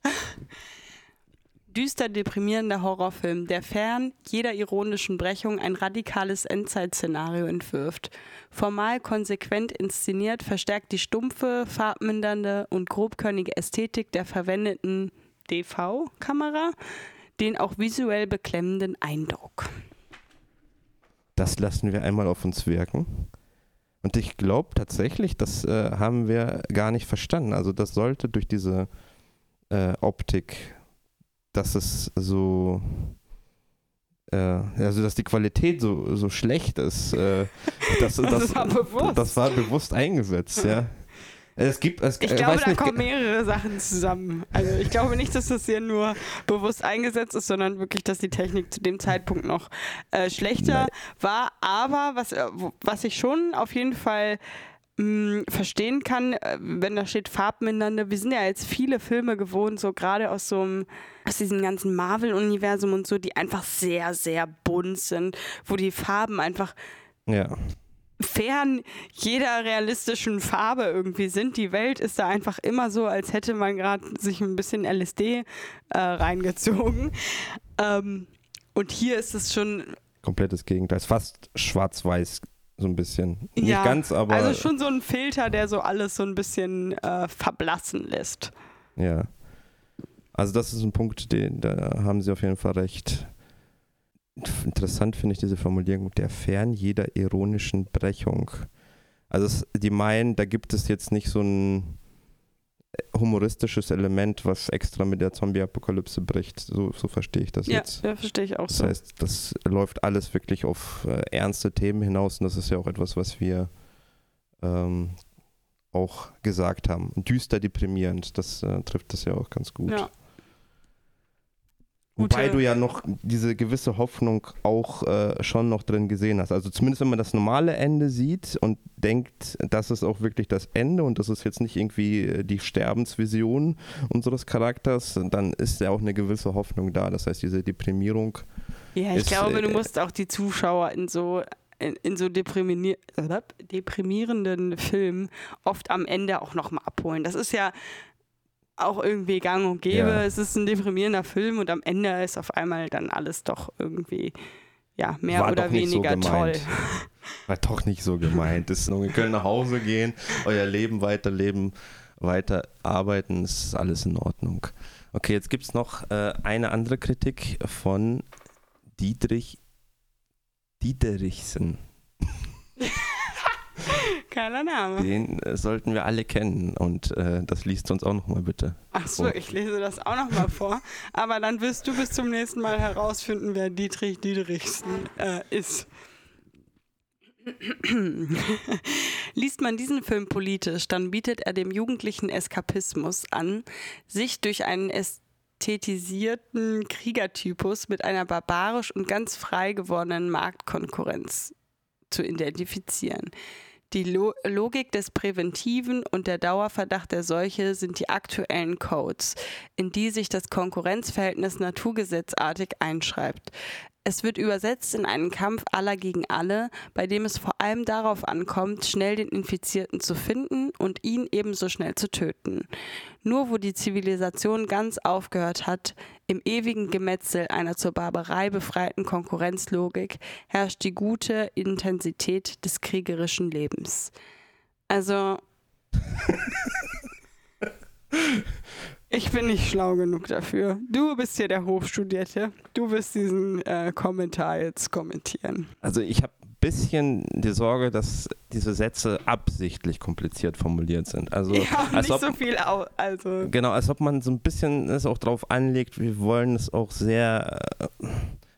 Düster deprimierender Horrorfilm, der fern jeder ironischen Brechung ein radikales Endzeitszenario entwirft. Formal konsequent inszeniert, verstärkt die stumpfe, farbmindernde und grobkörnige Ästhetik der verwendeten DV-Kamera den auch visuell beklemmenden Eindruck. Das lassen wir einmal auf uns wirken. Und ich glaube tatsächlich, das äh, haben wir gar nicht verstanden. Also das sollte durch diese äh, Optik, dass es so, also dass die Qualität so, so schlecht ist, äh, das, das, Das war bewusst. das war bewusst eingesetzt, ja. Es gibt, es, Ich äh, glaube, da nicht, kommen mehrere Sachen zusammen. Also ich glaube nicht, dass das hier nur bewusst eingesetzt ist, sondern wirklich, dass die Technik zu dem Zeitpunkt noch äh, schlechter Nein. war. Aber was, äh, was ich schon auf jeden Fall mh, verstehen kann, äh, wenn da steht farbmindernde, wir sind ja jetzt viele Filme gewohnt, so gerade aus so einem, aus diesem ganzen Marvel-Universum und so, die einfach sehr, sehr bunt sind, wo die Farben einfach ja. fern jeder realistischen Farbe irgendwie sind. Die Welt ist da einfach immer so, als hätte man gerade sich ein bisschen LSD äh, reingezogen. Ähm, und hier ist es schon, komplettes Gegenteil. Ist fast schwarz-weiß so ein bisschen. Ja, Nicht ganz, aber. Also schon so ein Filter, der so alles so ein bisschen äh, verblassen lässt. Ja. Also das ist ein Punkt, den, da haben Sie auf jeden Fall recht. Interessant finde ich diese Formulierung, der fern jeder ironischen Brechung. Also es, die meinen, da gibt es jetzt nicht so ein humoristisches Element, was extra mit der Zombie-Apokalypse bricht. So, so verstehe ich das Ja, jetzt. ja verstehe ich auch Das so. heißt, das läuft alles wirklich auf äh, ernste Themen hinaus und das ist ja auch etwas, was wir ähm, auch gesagt haben. Düster deprimierend, das äh, trifft das ja auch ganz gut. Ja. Wobei du ja noch diese gewisse Hoffnung auch äh, schon noch drin gesehen hast. Also zumindest wenn man das normale Ende sieht und denkt, das ist auch wirklich das Ende und das ist jetzt nicht irgendwie äh, die Sterbensvision unseres Charakters, dann ist ja auch eine gewisse Hoffnung da. Das heißt, diese Deprimierung Ja, ich ist, glaube, du äh, musst auch die Zuschauer in so in, in so äh, deprimierenden Filmen oft am Ende auch nochmal abholen. Das ist ja auch irgendwie gang und gäbe. Ja. Es ist ein deprimierender Film und am Ende ist auf einmal dann alles doch irgendwie ja, mehr War oder nicht so weniger toll. war doch nicht so gemeint. Das ist nur, ihr könnt nach Hause gehen, euer Leben weiterleben, weiter arbeiten, es ist alles in Ordnung. Okay, jetzt gibt es noch äh, eine andere Kritik von Dietrich Diederichsen. Keiner Name. Den äh, sollten wir alle kennen und äh, das liest uns auch nochmal bitte. Ach so, Oh. ich lese das auch nochmal vor. Aber dann wirst du bis zum nächsten Mal herausfinden, wer Dietrich Diederichsen äh, ist. Liest man diesen Film politisch, dann bietet er dem jugendlichen Eskapismus an, sich durch einen ästhetisierten Kriegertypus mit einer barbarisch und ganz frei gewordenen Marktkonkurrenz zu identifizieren. Die Lo Logik des Präventiven und der Dauerverdacht der Seuche sind die aktuellen Codes, in die sich das Konkurrenzverhältnis naturgesetzartig einschreibt. Es wird übersetzt in einen Kampf aller gegen alle, bei dem es vor allem darauf ankommt, schnell den Infizierten zu finden und ihn ebenso schnell zu töten. Nur wo die Zivilisation ganz aufgehört hat, im ewigen Gemetzel einer zur Barbarei befreiten Konkurrenzlogik, herrscht die gute Intensität des kriegerischen Lebens. Also. Ich bin nicht schlau genug dafür. Du bist hier der Hochstudierte. Du wirst diesen äh, Kommentar jetzt kommentieren. Also ich habe ein bisschen die Sorge, dass diese Sätze absichtlich kompliziert formuliert sind. Also ja, als nicht ob, so viel. Au also, Genau, als ob man so ein bisschen es auch drauf anlegt, wir wollen es auch sehr äh,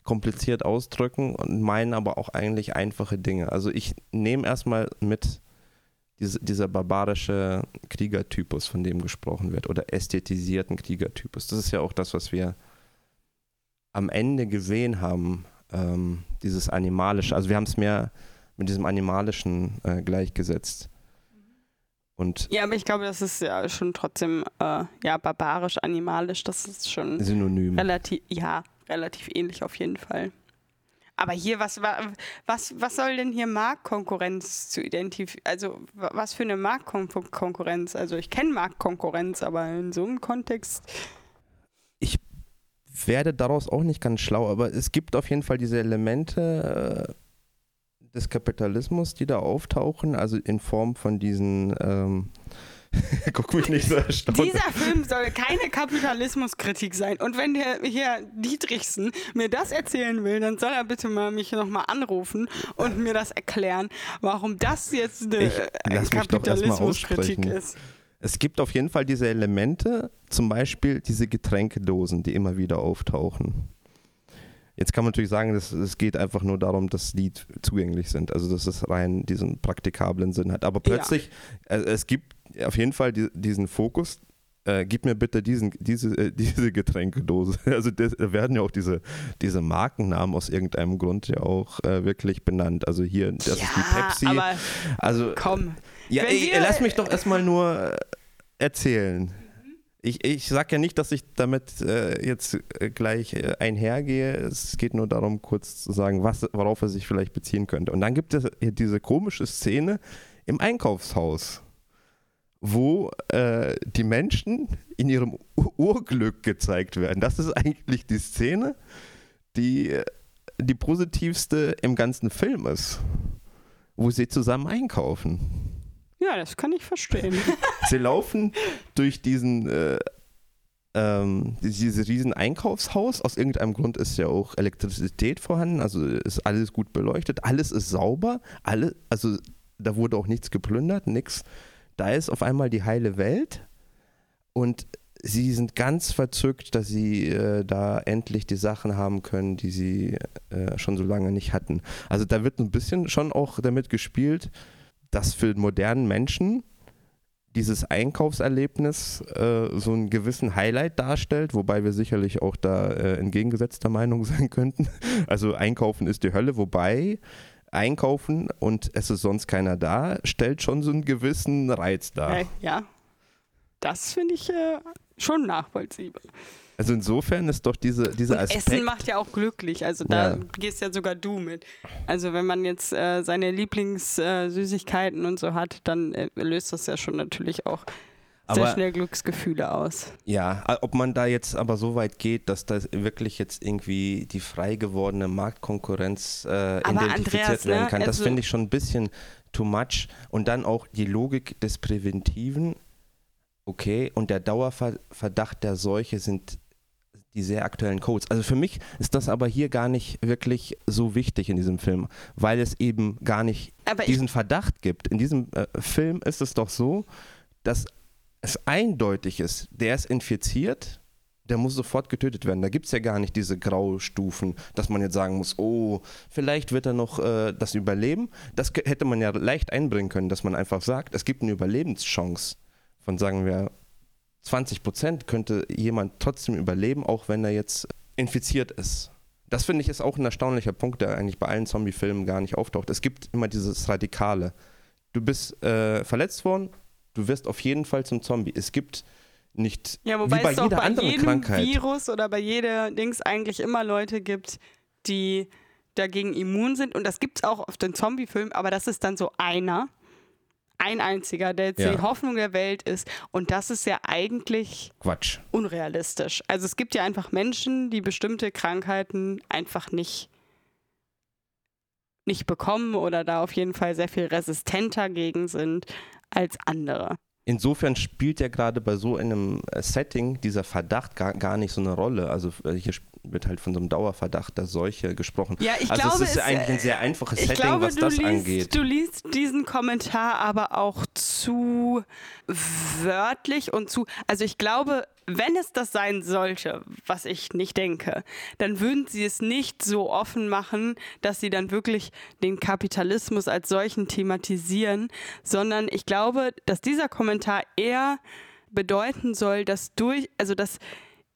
kompliziert ausdrücken und meinen aber auch eigentlich einfache Dinge. Also ich nehme erstmal mit diese, dieser barbarische Kriegertypus, von dem gesprochen wird, oder ästhetisierten Kriegertypus. Das ist ja auch das, was wir am Ende gesehen haben, ähm, dieses animalische. Also wir haben es mehr mit diesem animalischen äh, gleichgesetzt. Und ja, aber ich glaube, das ist ja schon trotzdem äh, ja, barbarisch, animalisch. Das ist schon synonym. relativ, ja, relativ ähnlich auf jeden Fall. Aber hier, was, wa- was, was soll denn hier Marktkonkurrenz zu identifizieren? Also, wa- was für eine Marktkonkurrenz? Also, ich kenne Marktkonkurrenz, aber in so einem Kontext. werde daraus auch nicht ganz schlau, aber es gibt auf jeden Fall diese Elemente äh, des Kapitalismus, die da auftauchen, also in Form von diesen. Ähm, Guck mich nicht so erstaunt. Dieser Film soll keine Kapitalismuskritik sein. Und wenn der hier Dietrichsen mir das erzählen will, dann soll er bitte mal mich nochmal anrufen und mir das erklären, warum das jetzt eine Ich- äh, Kapitalismuskritik ist. Es gibt auf jeden Fall diese Elemente, zum Beispiel diese Getränkedosen, die immer wieder auftauchen. Jetzt kann man natürlich sagen, es es geht einfach nur darum, dass die zugänglich sind. Also dass es rein diesen praktikablen Sinn hat. Aber Ja. plötzlich, äh, es gibt auf jeden Fall die, diesen Fokus. Äh, gib mir bitte diesen, diese, äh, diese Getränkedose. Also das, da werden ja auch diese, diese Markennamen aus irgendeinem Grund ja auch äh, wirklich benannt. Also hier, das ist die Pepsi. aber also komm. ja, ey, lass mich doch erstmal nur äh, erzählen. Ich, ich sag ja nicht, dass ich damit äh, jetzt äh, gleich äh, einhergehe. Es geht nur darum, kurz zu sagen, was, worauf er sich vielleicht beziehen könnte. Und dann gibt es diese komische Szene im Einkaufshaus, wo äh, die Menschen in ihrem Ur- Urglück gezeigt werden. Das ist eigentlich die Szene, die äh, die positivste im ganzen Film ist. wo sie zusammen einkaufen. Ja, das kann ich verstehen. Sie laufen durch diesen äh, ähm, dieses riesen Einkaufshaus. Aus irgendeinem Grund ist ja auch Elektrizität vorhanden, also ist alles gut beleuchtet, alles ist sauber, alle, also da wurde auch nichts geplündert, nichts. Da ist auf einmal die heile Welt und sie sind ganz verzückt, dass sie äh, da endlich die Sachen haben können, die sie äh, schon so lange nicht hatten. Also da wird ein bisschen schon auch damit gespielt, dass für modernen Menschen dieses Einkaufserlebnis äh, so einen gewissen Highlight darstellt, wobei wir sicherlich auch da äh, entgegengesetzter Meinung sein könnten. Also Einkaufen ist die Hölle, wobei Einkaufen und es ist sonst keiner da, stellt schon so einen gewissen Reiz dar. Äh, ja, das finde ich äh, schon nachvollziehbar. Also insofern ist doch diese, dieser Aspekt. Essen macht ja auch glücklich. Also da ja. gehst ja sogar du mit. Also wenn man jetzt äh, seine Lieblingssüßigkeiten äh, und so hat, dann äh, löst das ja schon natürlich auch sehr aber, schnell Glücksgefühle aus. Ja, ob man da jetzt aber so weit geht, dass das wirklich jetzt irgendwie die frei gewordene Marktkonkurrenz äh, identifiziert Andreas, werden kann, ne? das also finde ich schon ein bisschen too much. Und dann auch die Logik des Präventiven. Okay, und der Dauerverdacht der Seuche sind die sehr aktuellen Codes. Also für mich ist das aber hier gar nicht wirklich so wichtig in diesem Film, weil es eben gar nicht aber diesen Verdacht gibt. In diesem äh, Film ist es doch so, dass es eindeutig ist, der ist infiziert, der muss sofort getötet werden. Da gibt es ja gar nicht diese Graustufen, dass man jetzt sagen muss, oh, vielleicht wird er noch äh, das überleben. Das hätte man ja leicht einbringen können, dass man einfach sagt, es gibt eine Überlebenschance von, sagen wir, 20 Prozent könnte jemand trotzdem überleben, auch wenn er jetzt infiziert ist. Das finde ich ist auch ein erstaunlicher Punkt, der eigentlich bei allen Zombie-Filmen gar nicht auftaucht. Es gibt immer dieses Radikale. Du bist äh, verletzt worden, du wirst auf jeden Fall zum Zombie. Es gibt nicht ja, wobei wie bei es jeder bei anderen jedem Krankheit. Virus oder bei jeder Dings eigentlich immer Leute gibt, die dagegen immun sind. Und das gibt es auch auf den Zombie-Filmen, aber das ist dann so einer ein einziger, der jetzt ja. die Hoffnung der Welt ist. Und das ist ja eigentlich Quatsch. unrealistisch. Also es gibt ja einfach Menschen, die bestimmte Krankheiten einfach nicht, nicht bekommen oder da auf jeden Fall sehr viel resistenter gegen sind als andere. Insofern spielt ja gerade bei so einem Setting dieser Verdacht gar, gar nicht so eine Rolle. Also äh, hier wird halt von so einem Dauerverdacht der Seuche gesprochen. Ja, ich also glaube, es ist ja eigentlich ein sehr einfaches Setting, glaube, was das liest, angeht. Du liest diesen Kommentar aber auch zu wörtlich und zu. Also ich glaube, wenn es das sein sollte, was ich nicht denke, dann würden sie es nicht so offen machen, dass sie dann wirklich den Kapitalismus als solchen thematisieren, sondern ich glaube, dass dieser Kommentar eher bedeuten soll, dass durch, also dass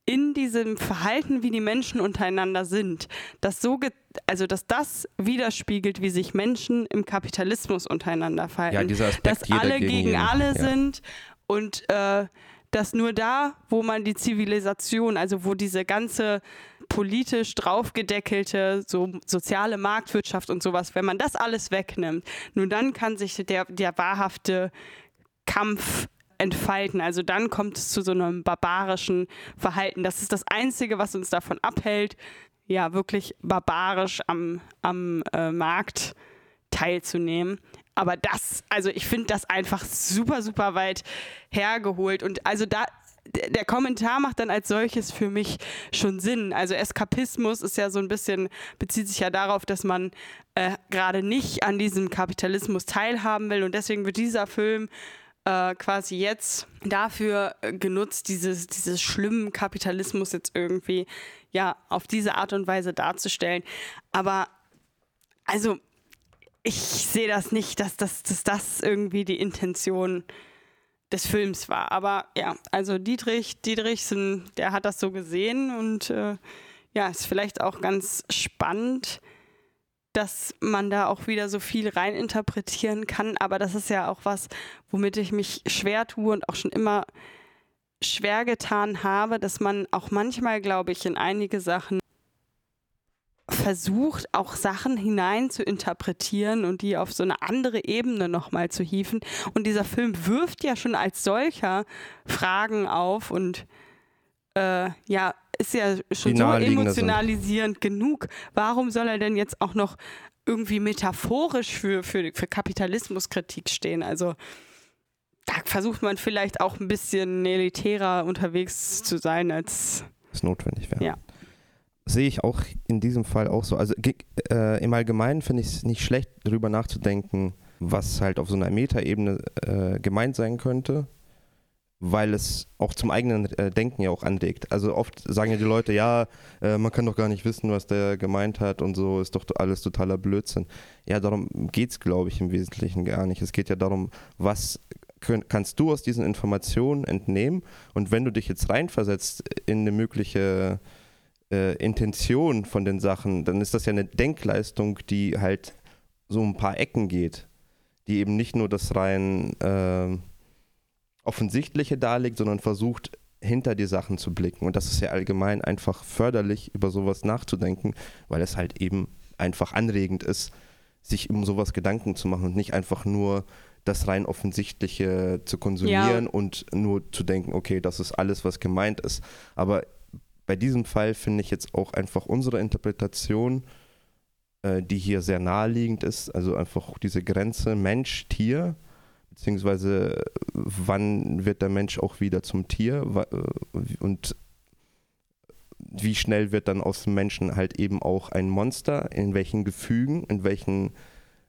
in diesem Verhalten, wie die Menschen untereinander sind, dass so also dass das widerspiegelt, wie sich Menschen im Kapitalismus untereinander verhalten, ja, dieser Aspekt, dass alle gegen, gegen alle ja. sind und äh, dass nur da, wo man die Zivilisation, also wo diese ganze politisch draufgedeckelte so soziale Marktwirtschaft und sowas, wenn man das alles wegnimmt, nur dann kann sich der, der wahrhafte Kampf entfalten. Also dann kommt es zu so einem barbarischen Verhalten. Das ist das Einzige, was uns davon abhält, ja, wirklich barbarisch am, am äh, Markt teilzunehmen. Aber das, also ich finde das einfach super, super weit hergeholt. Und also da, der Kommentar macht dann als solches für mich schon Sinn. Also Eskapismus ist ja so ein bisschen, bezieht sich ja darauf, dass man äh, gerade nicht an diesem Kapitalismus teilhaben will. Und deswegen wird dieser Film äh, quasi jetzt dafür äh, genutzt, dieses, dieses schlimmen Kapitalismus jetzt irgendwie ja auf diese Art und Weise darzustellen. Aber also ich sehe das nicht, dass das, dass das irgendwie die Intention des Films war. Aber ja, also Dietrich, Dietrichsen, der hat das so gesehen und äh, ja, ist vielleicht auch ganz spannend, dass man da auch wieder so viel reininterpretieren kann. Aber das ist ja auch was, womit ich mich schwer tue und auch schon immer schwer getan habe, dass man auch manchmal, glaube ich, in einige Sachen versucht, auch Sachen hinein zu interpretieren und die auf so eine andere Ebene nochmal zu hieven. Und dieser Film wirft ja schon als solcher Fragen auf und äh, ja, ist ja schon so naheliegende sind. emotionalisierend genug. Warum soll er denn jetzt auch noch irgendwie metaphorisch für, für, für Kapitalismuskritik stehen? Also da versucht man vielleicht auch ein bisschen elitärer unterwegs zu sein als es notwendig wäre. Ja. Sehe ich auch in diesem Fall auch so. Also äh, im Allgemeinen finde ich es nicht schlecht, darüber nachzudenken, was halt auf so einer Metaebene äh, gemeint sein könnte, weil es auch zum eigenen äh, Denken ja auch anregt. Also oft sagen ja die Leute, ja, äh, man kann doch gar nicht wissen, was der gemeint hat und so, ist doch alles totaler Blödsinn. Ja, darum geht es, glaube ich, im Wesentlichen gar nicht. Es geht ja darum, was kannst du aus diesen Informationen entnehmen und wenn du dich jetzt reinversetzt in eine mögliche äh, Intention von den Sachen, dann ist das ja eine Denkleistung, die halt so ein paar Ecken geht, die eben nicht nur das rein äh, Offensichtliche darlegt, sondern versucht, hinter die Sachen zu blicken. Und das ist ja allgemein einfach förderlich, über sowas nachzudenken, weil es halt eben einfach anregend ist, sich um sowas Gedanken zu machen und nicht einfach nur das rein Offensichtliche zu konsumieren und nur zu denken, okay, das ist alles, was gemeint ist. Aber bei diesem Fall finde ich jetzt auch einfach unsere Interpretation, äh, die hier sehr naheliegend ist, also einfach diese Grenze Mensch-Tier, beziehungsweise äh, wann wird der Mensch auch wieder zum Tier äh, und wie schnell wird dann aus dem Menschen halt eben auch ein Monster, in welchen Gefügen, in welchen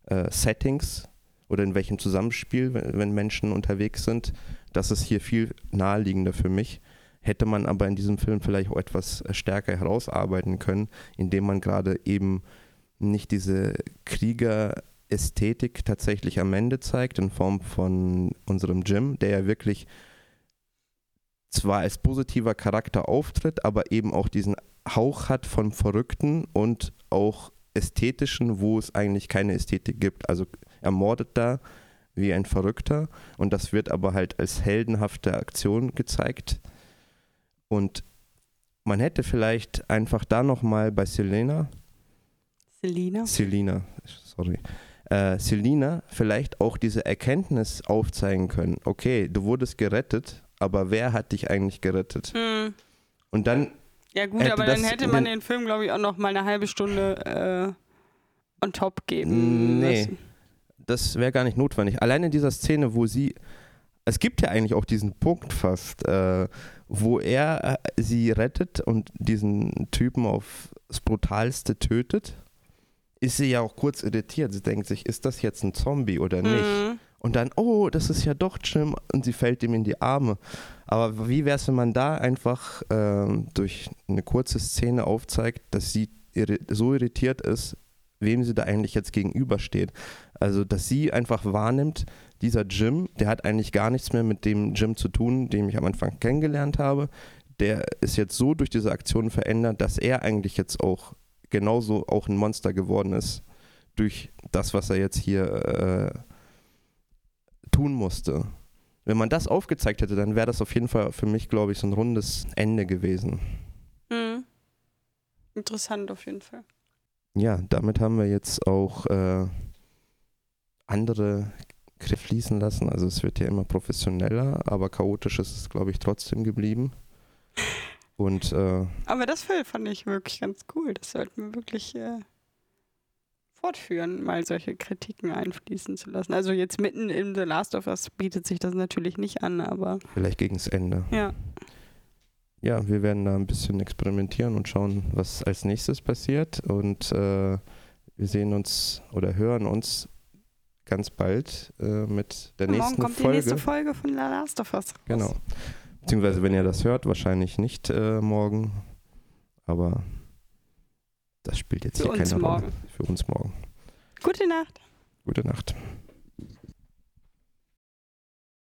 äh, Settings oder in welchem Zusammenspiel, wenn, wenn Menschen unterwegs sind, das ist hier viel naheliegender für mich. Hätte man aber in diesem Film vielleicht auch etwas äh, stärker herausarbeiten können, indem man gerade eben nicht diese Kriegerästhetik tatsächlich am Ende zeigt, in Form von unserem Jim, der ja wirklich zwar als positiver Charakter auftritt, aber eben auch diesen Hauch hat von Verrückten und auch ästhetischen, wo es eigentlich keine Ästhetik gibt. Also er mordet da wie ein Verrückter und das wird aber halt als heldenhafte Aktion gezeigt. Und man hätte vielleicht einfach da nochmal bei Selena, Selina. Selina, sorry, äh, Selina vielleicht auch diese Erkenntnis aufzeigen können. Okay, du wurdest gerettet, aber wer hat dich eigentlich gerettet? Hm. Und dann Ja gut, aber dann hätte man den- den Film, glaube ich, auch noch mal eine halbe Stunde äh, on top geben Nee. müssen. das wäre gar nicht notwendig. Allein in dieser Szene, wo sie, es gibt ja eigentlich auch diesen Punkt fast, äh, wo er äh, sie rettet und diesen Typen aufs brutalste tötet, ist sie ja auch kurz irritiert. Sie denkt sich, ist das jetzt ein Zombie oder nicht? Mhm. Und dann, oh, das ist ja doch Jim und sie fällt ihm in die Arme. Aber wie wäre es, wenn man da einfach ähm, durch eine kurze Szene aufzeigt, dass sie irri so irritiert ist, wem sie da eigentlich jetzt gegenübersteht? Also, dass sie einfach wahrnimmt, dieser Jim, der hat eigentlich gar nichts mehr mit dem Jim zu tun, den ich am Anfang kennengelernt habe. Der ist jetzt so durch diese Aktion verändert, dass er eigentlich jetzt auch genauso auch ein Monster geworden ist durch das, was er jetzt hier äh, tun musste. Wenn man das aufgezeigt hätte, dann wäre das auf jeden Fall für mich, glaube ich, so ein rundes Ende gewesen. Mhm. Interessant auf jeden Fall. Ja, damit haben wir jetzt auch äh, andere fließen lassen. Also es wird ja immer professioneller, aber chaotisch ist es, glaube ich, trotzdem geblieben. Und äh, Aber das Film fand ich wirklich ganz cool. Das sollten wir wirklich äh, fortführen, mal solche Kritiken einfließen zu lassen. Also jetzt mitten in The Last of Us bietet sich das natürlich nicht an, aber vielleicht gegens Ende. ja. Ja, wir werden da ein bisschen experimentieren und schauen, was als nächstes passiert. Und äh, wir sehen uns oder hören uns ganz bald äh, mit der Morgen nächsten kommt die Folge. nächste Folge von The Last of Us. raus. Genau. Beziehungsweise, wenn ihr das hört, wahrscheinlich nicht äh, morgen. Aber das spielt jetzt Für hier keine morgen. Rolle. Für uns morgen. Gute Nacht. Gute Nacht.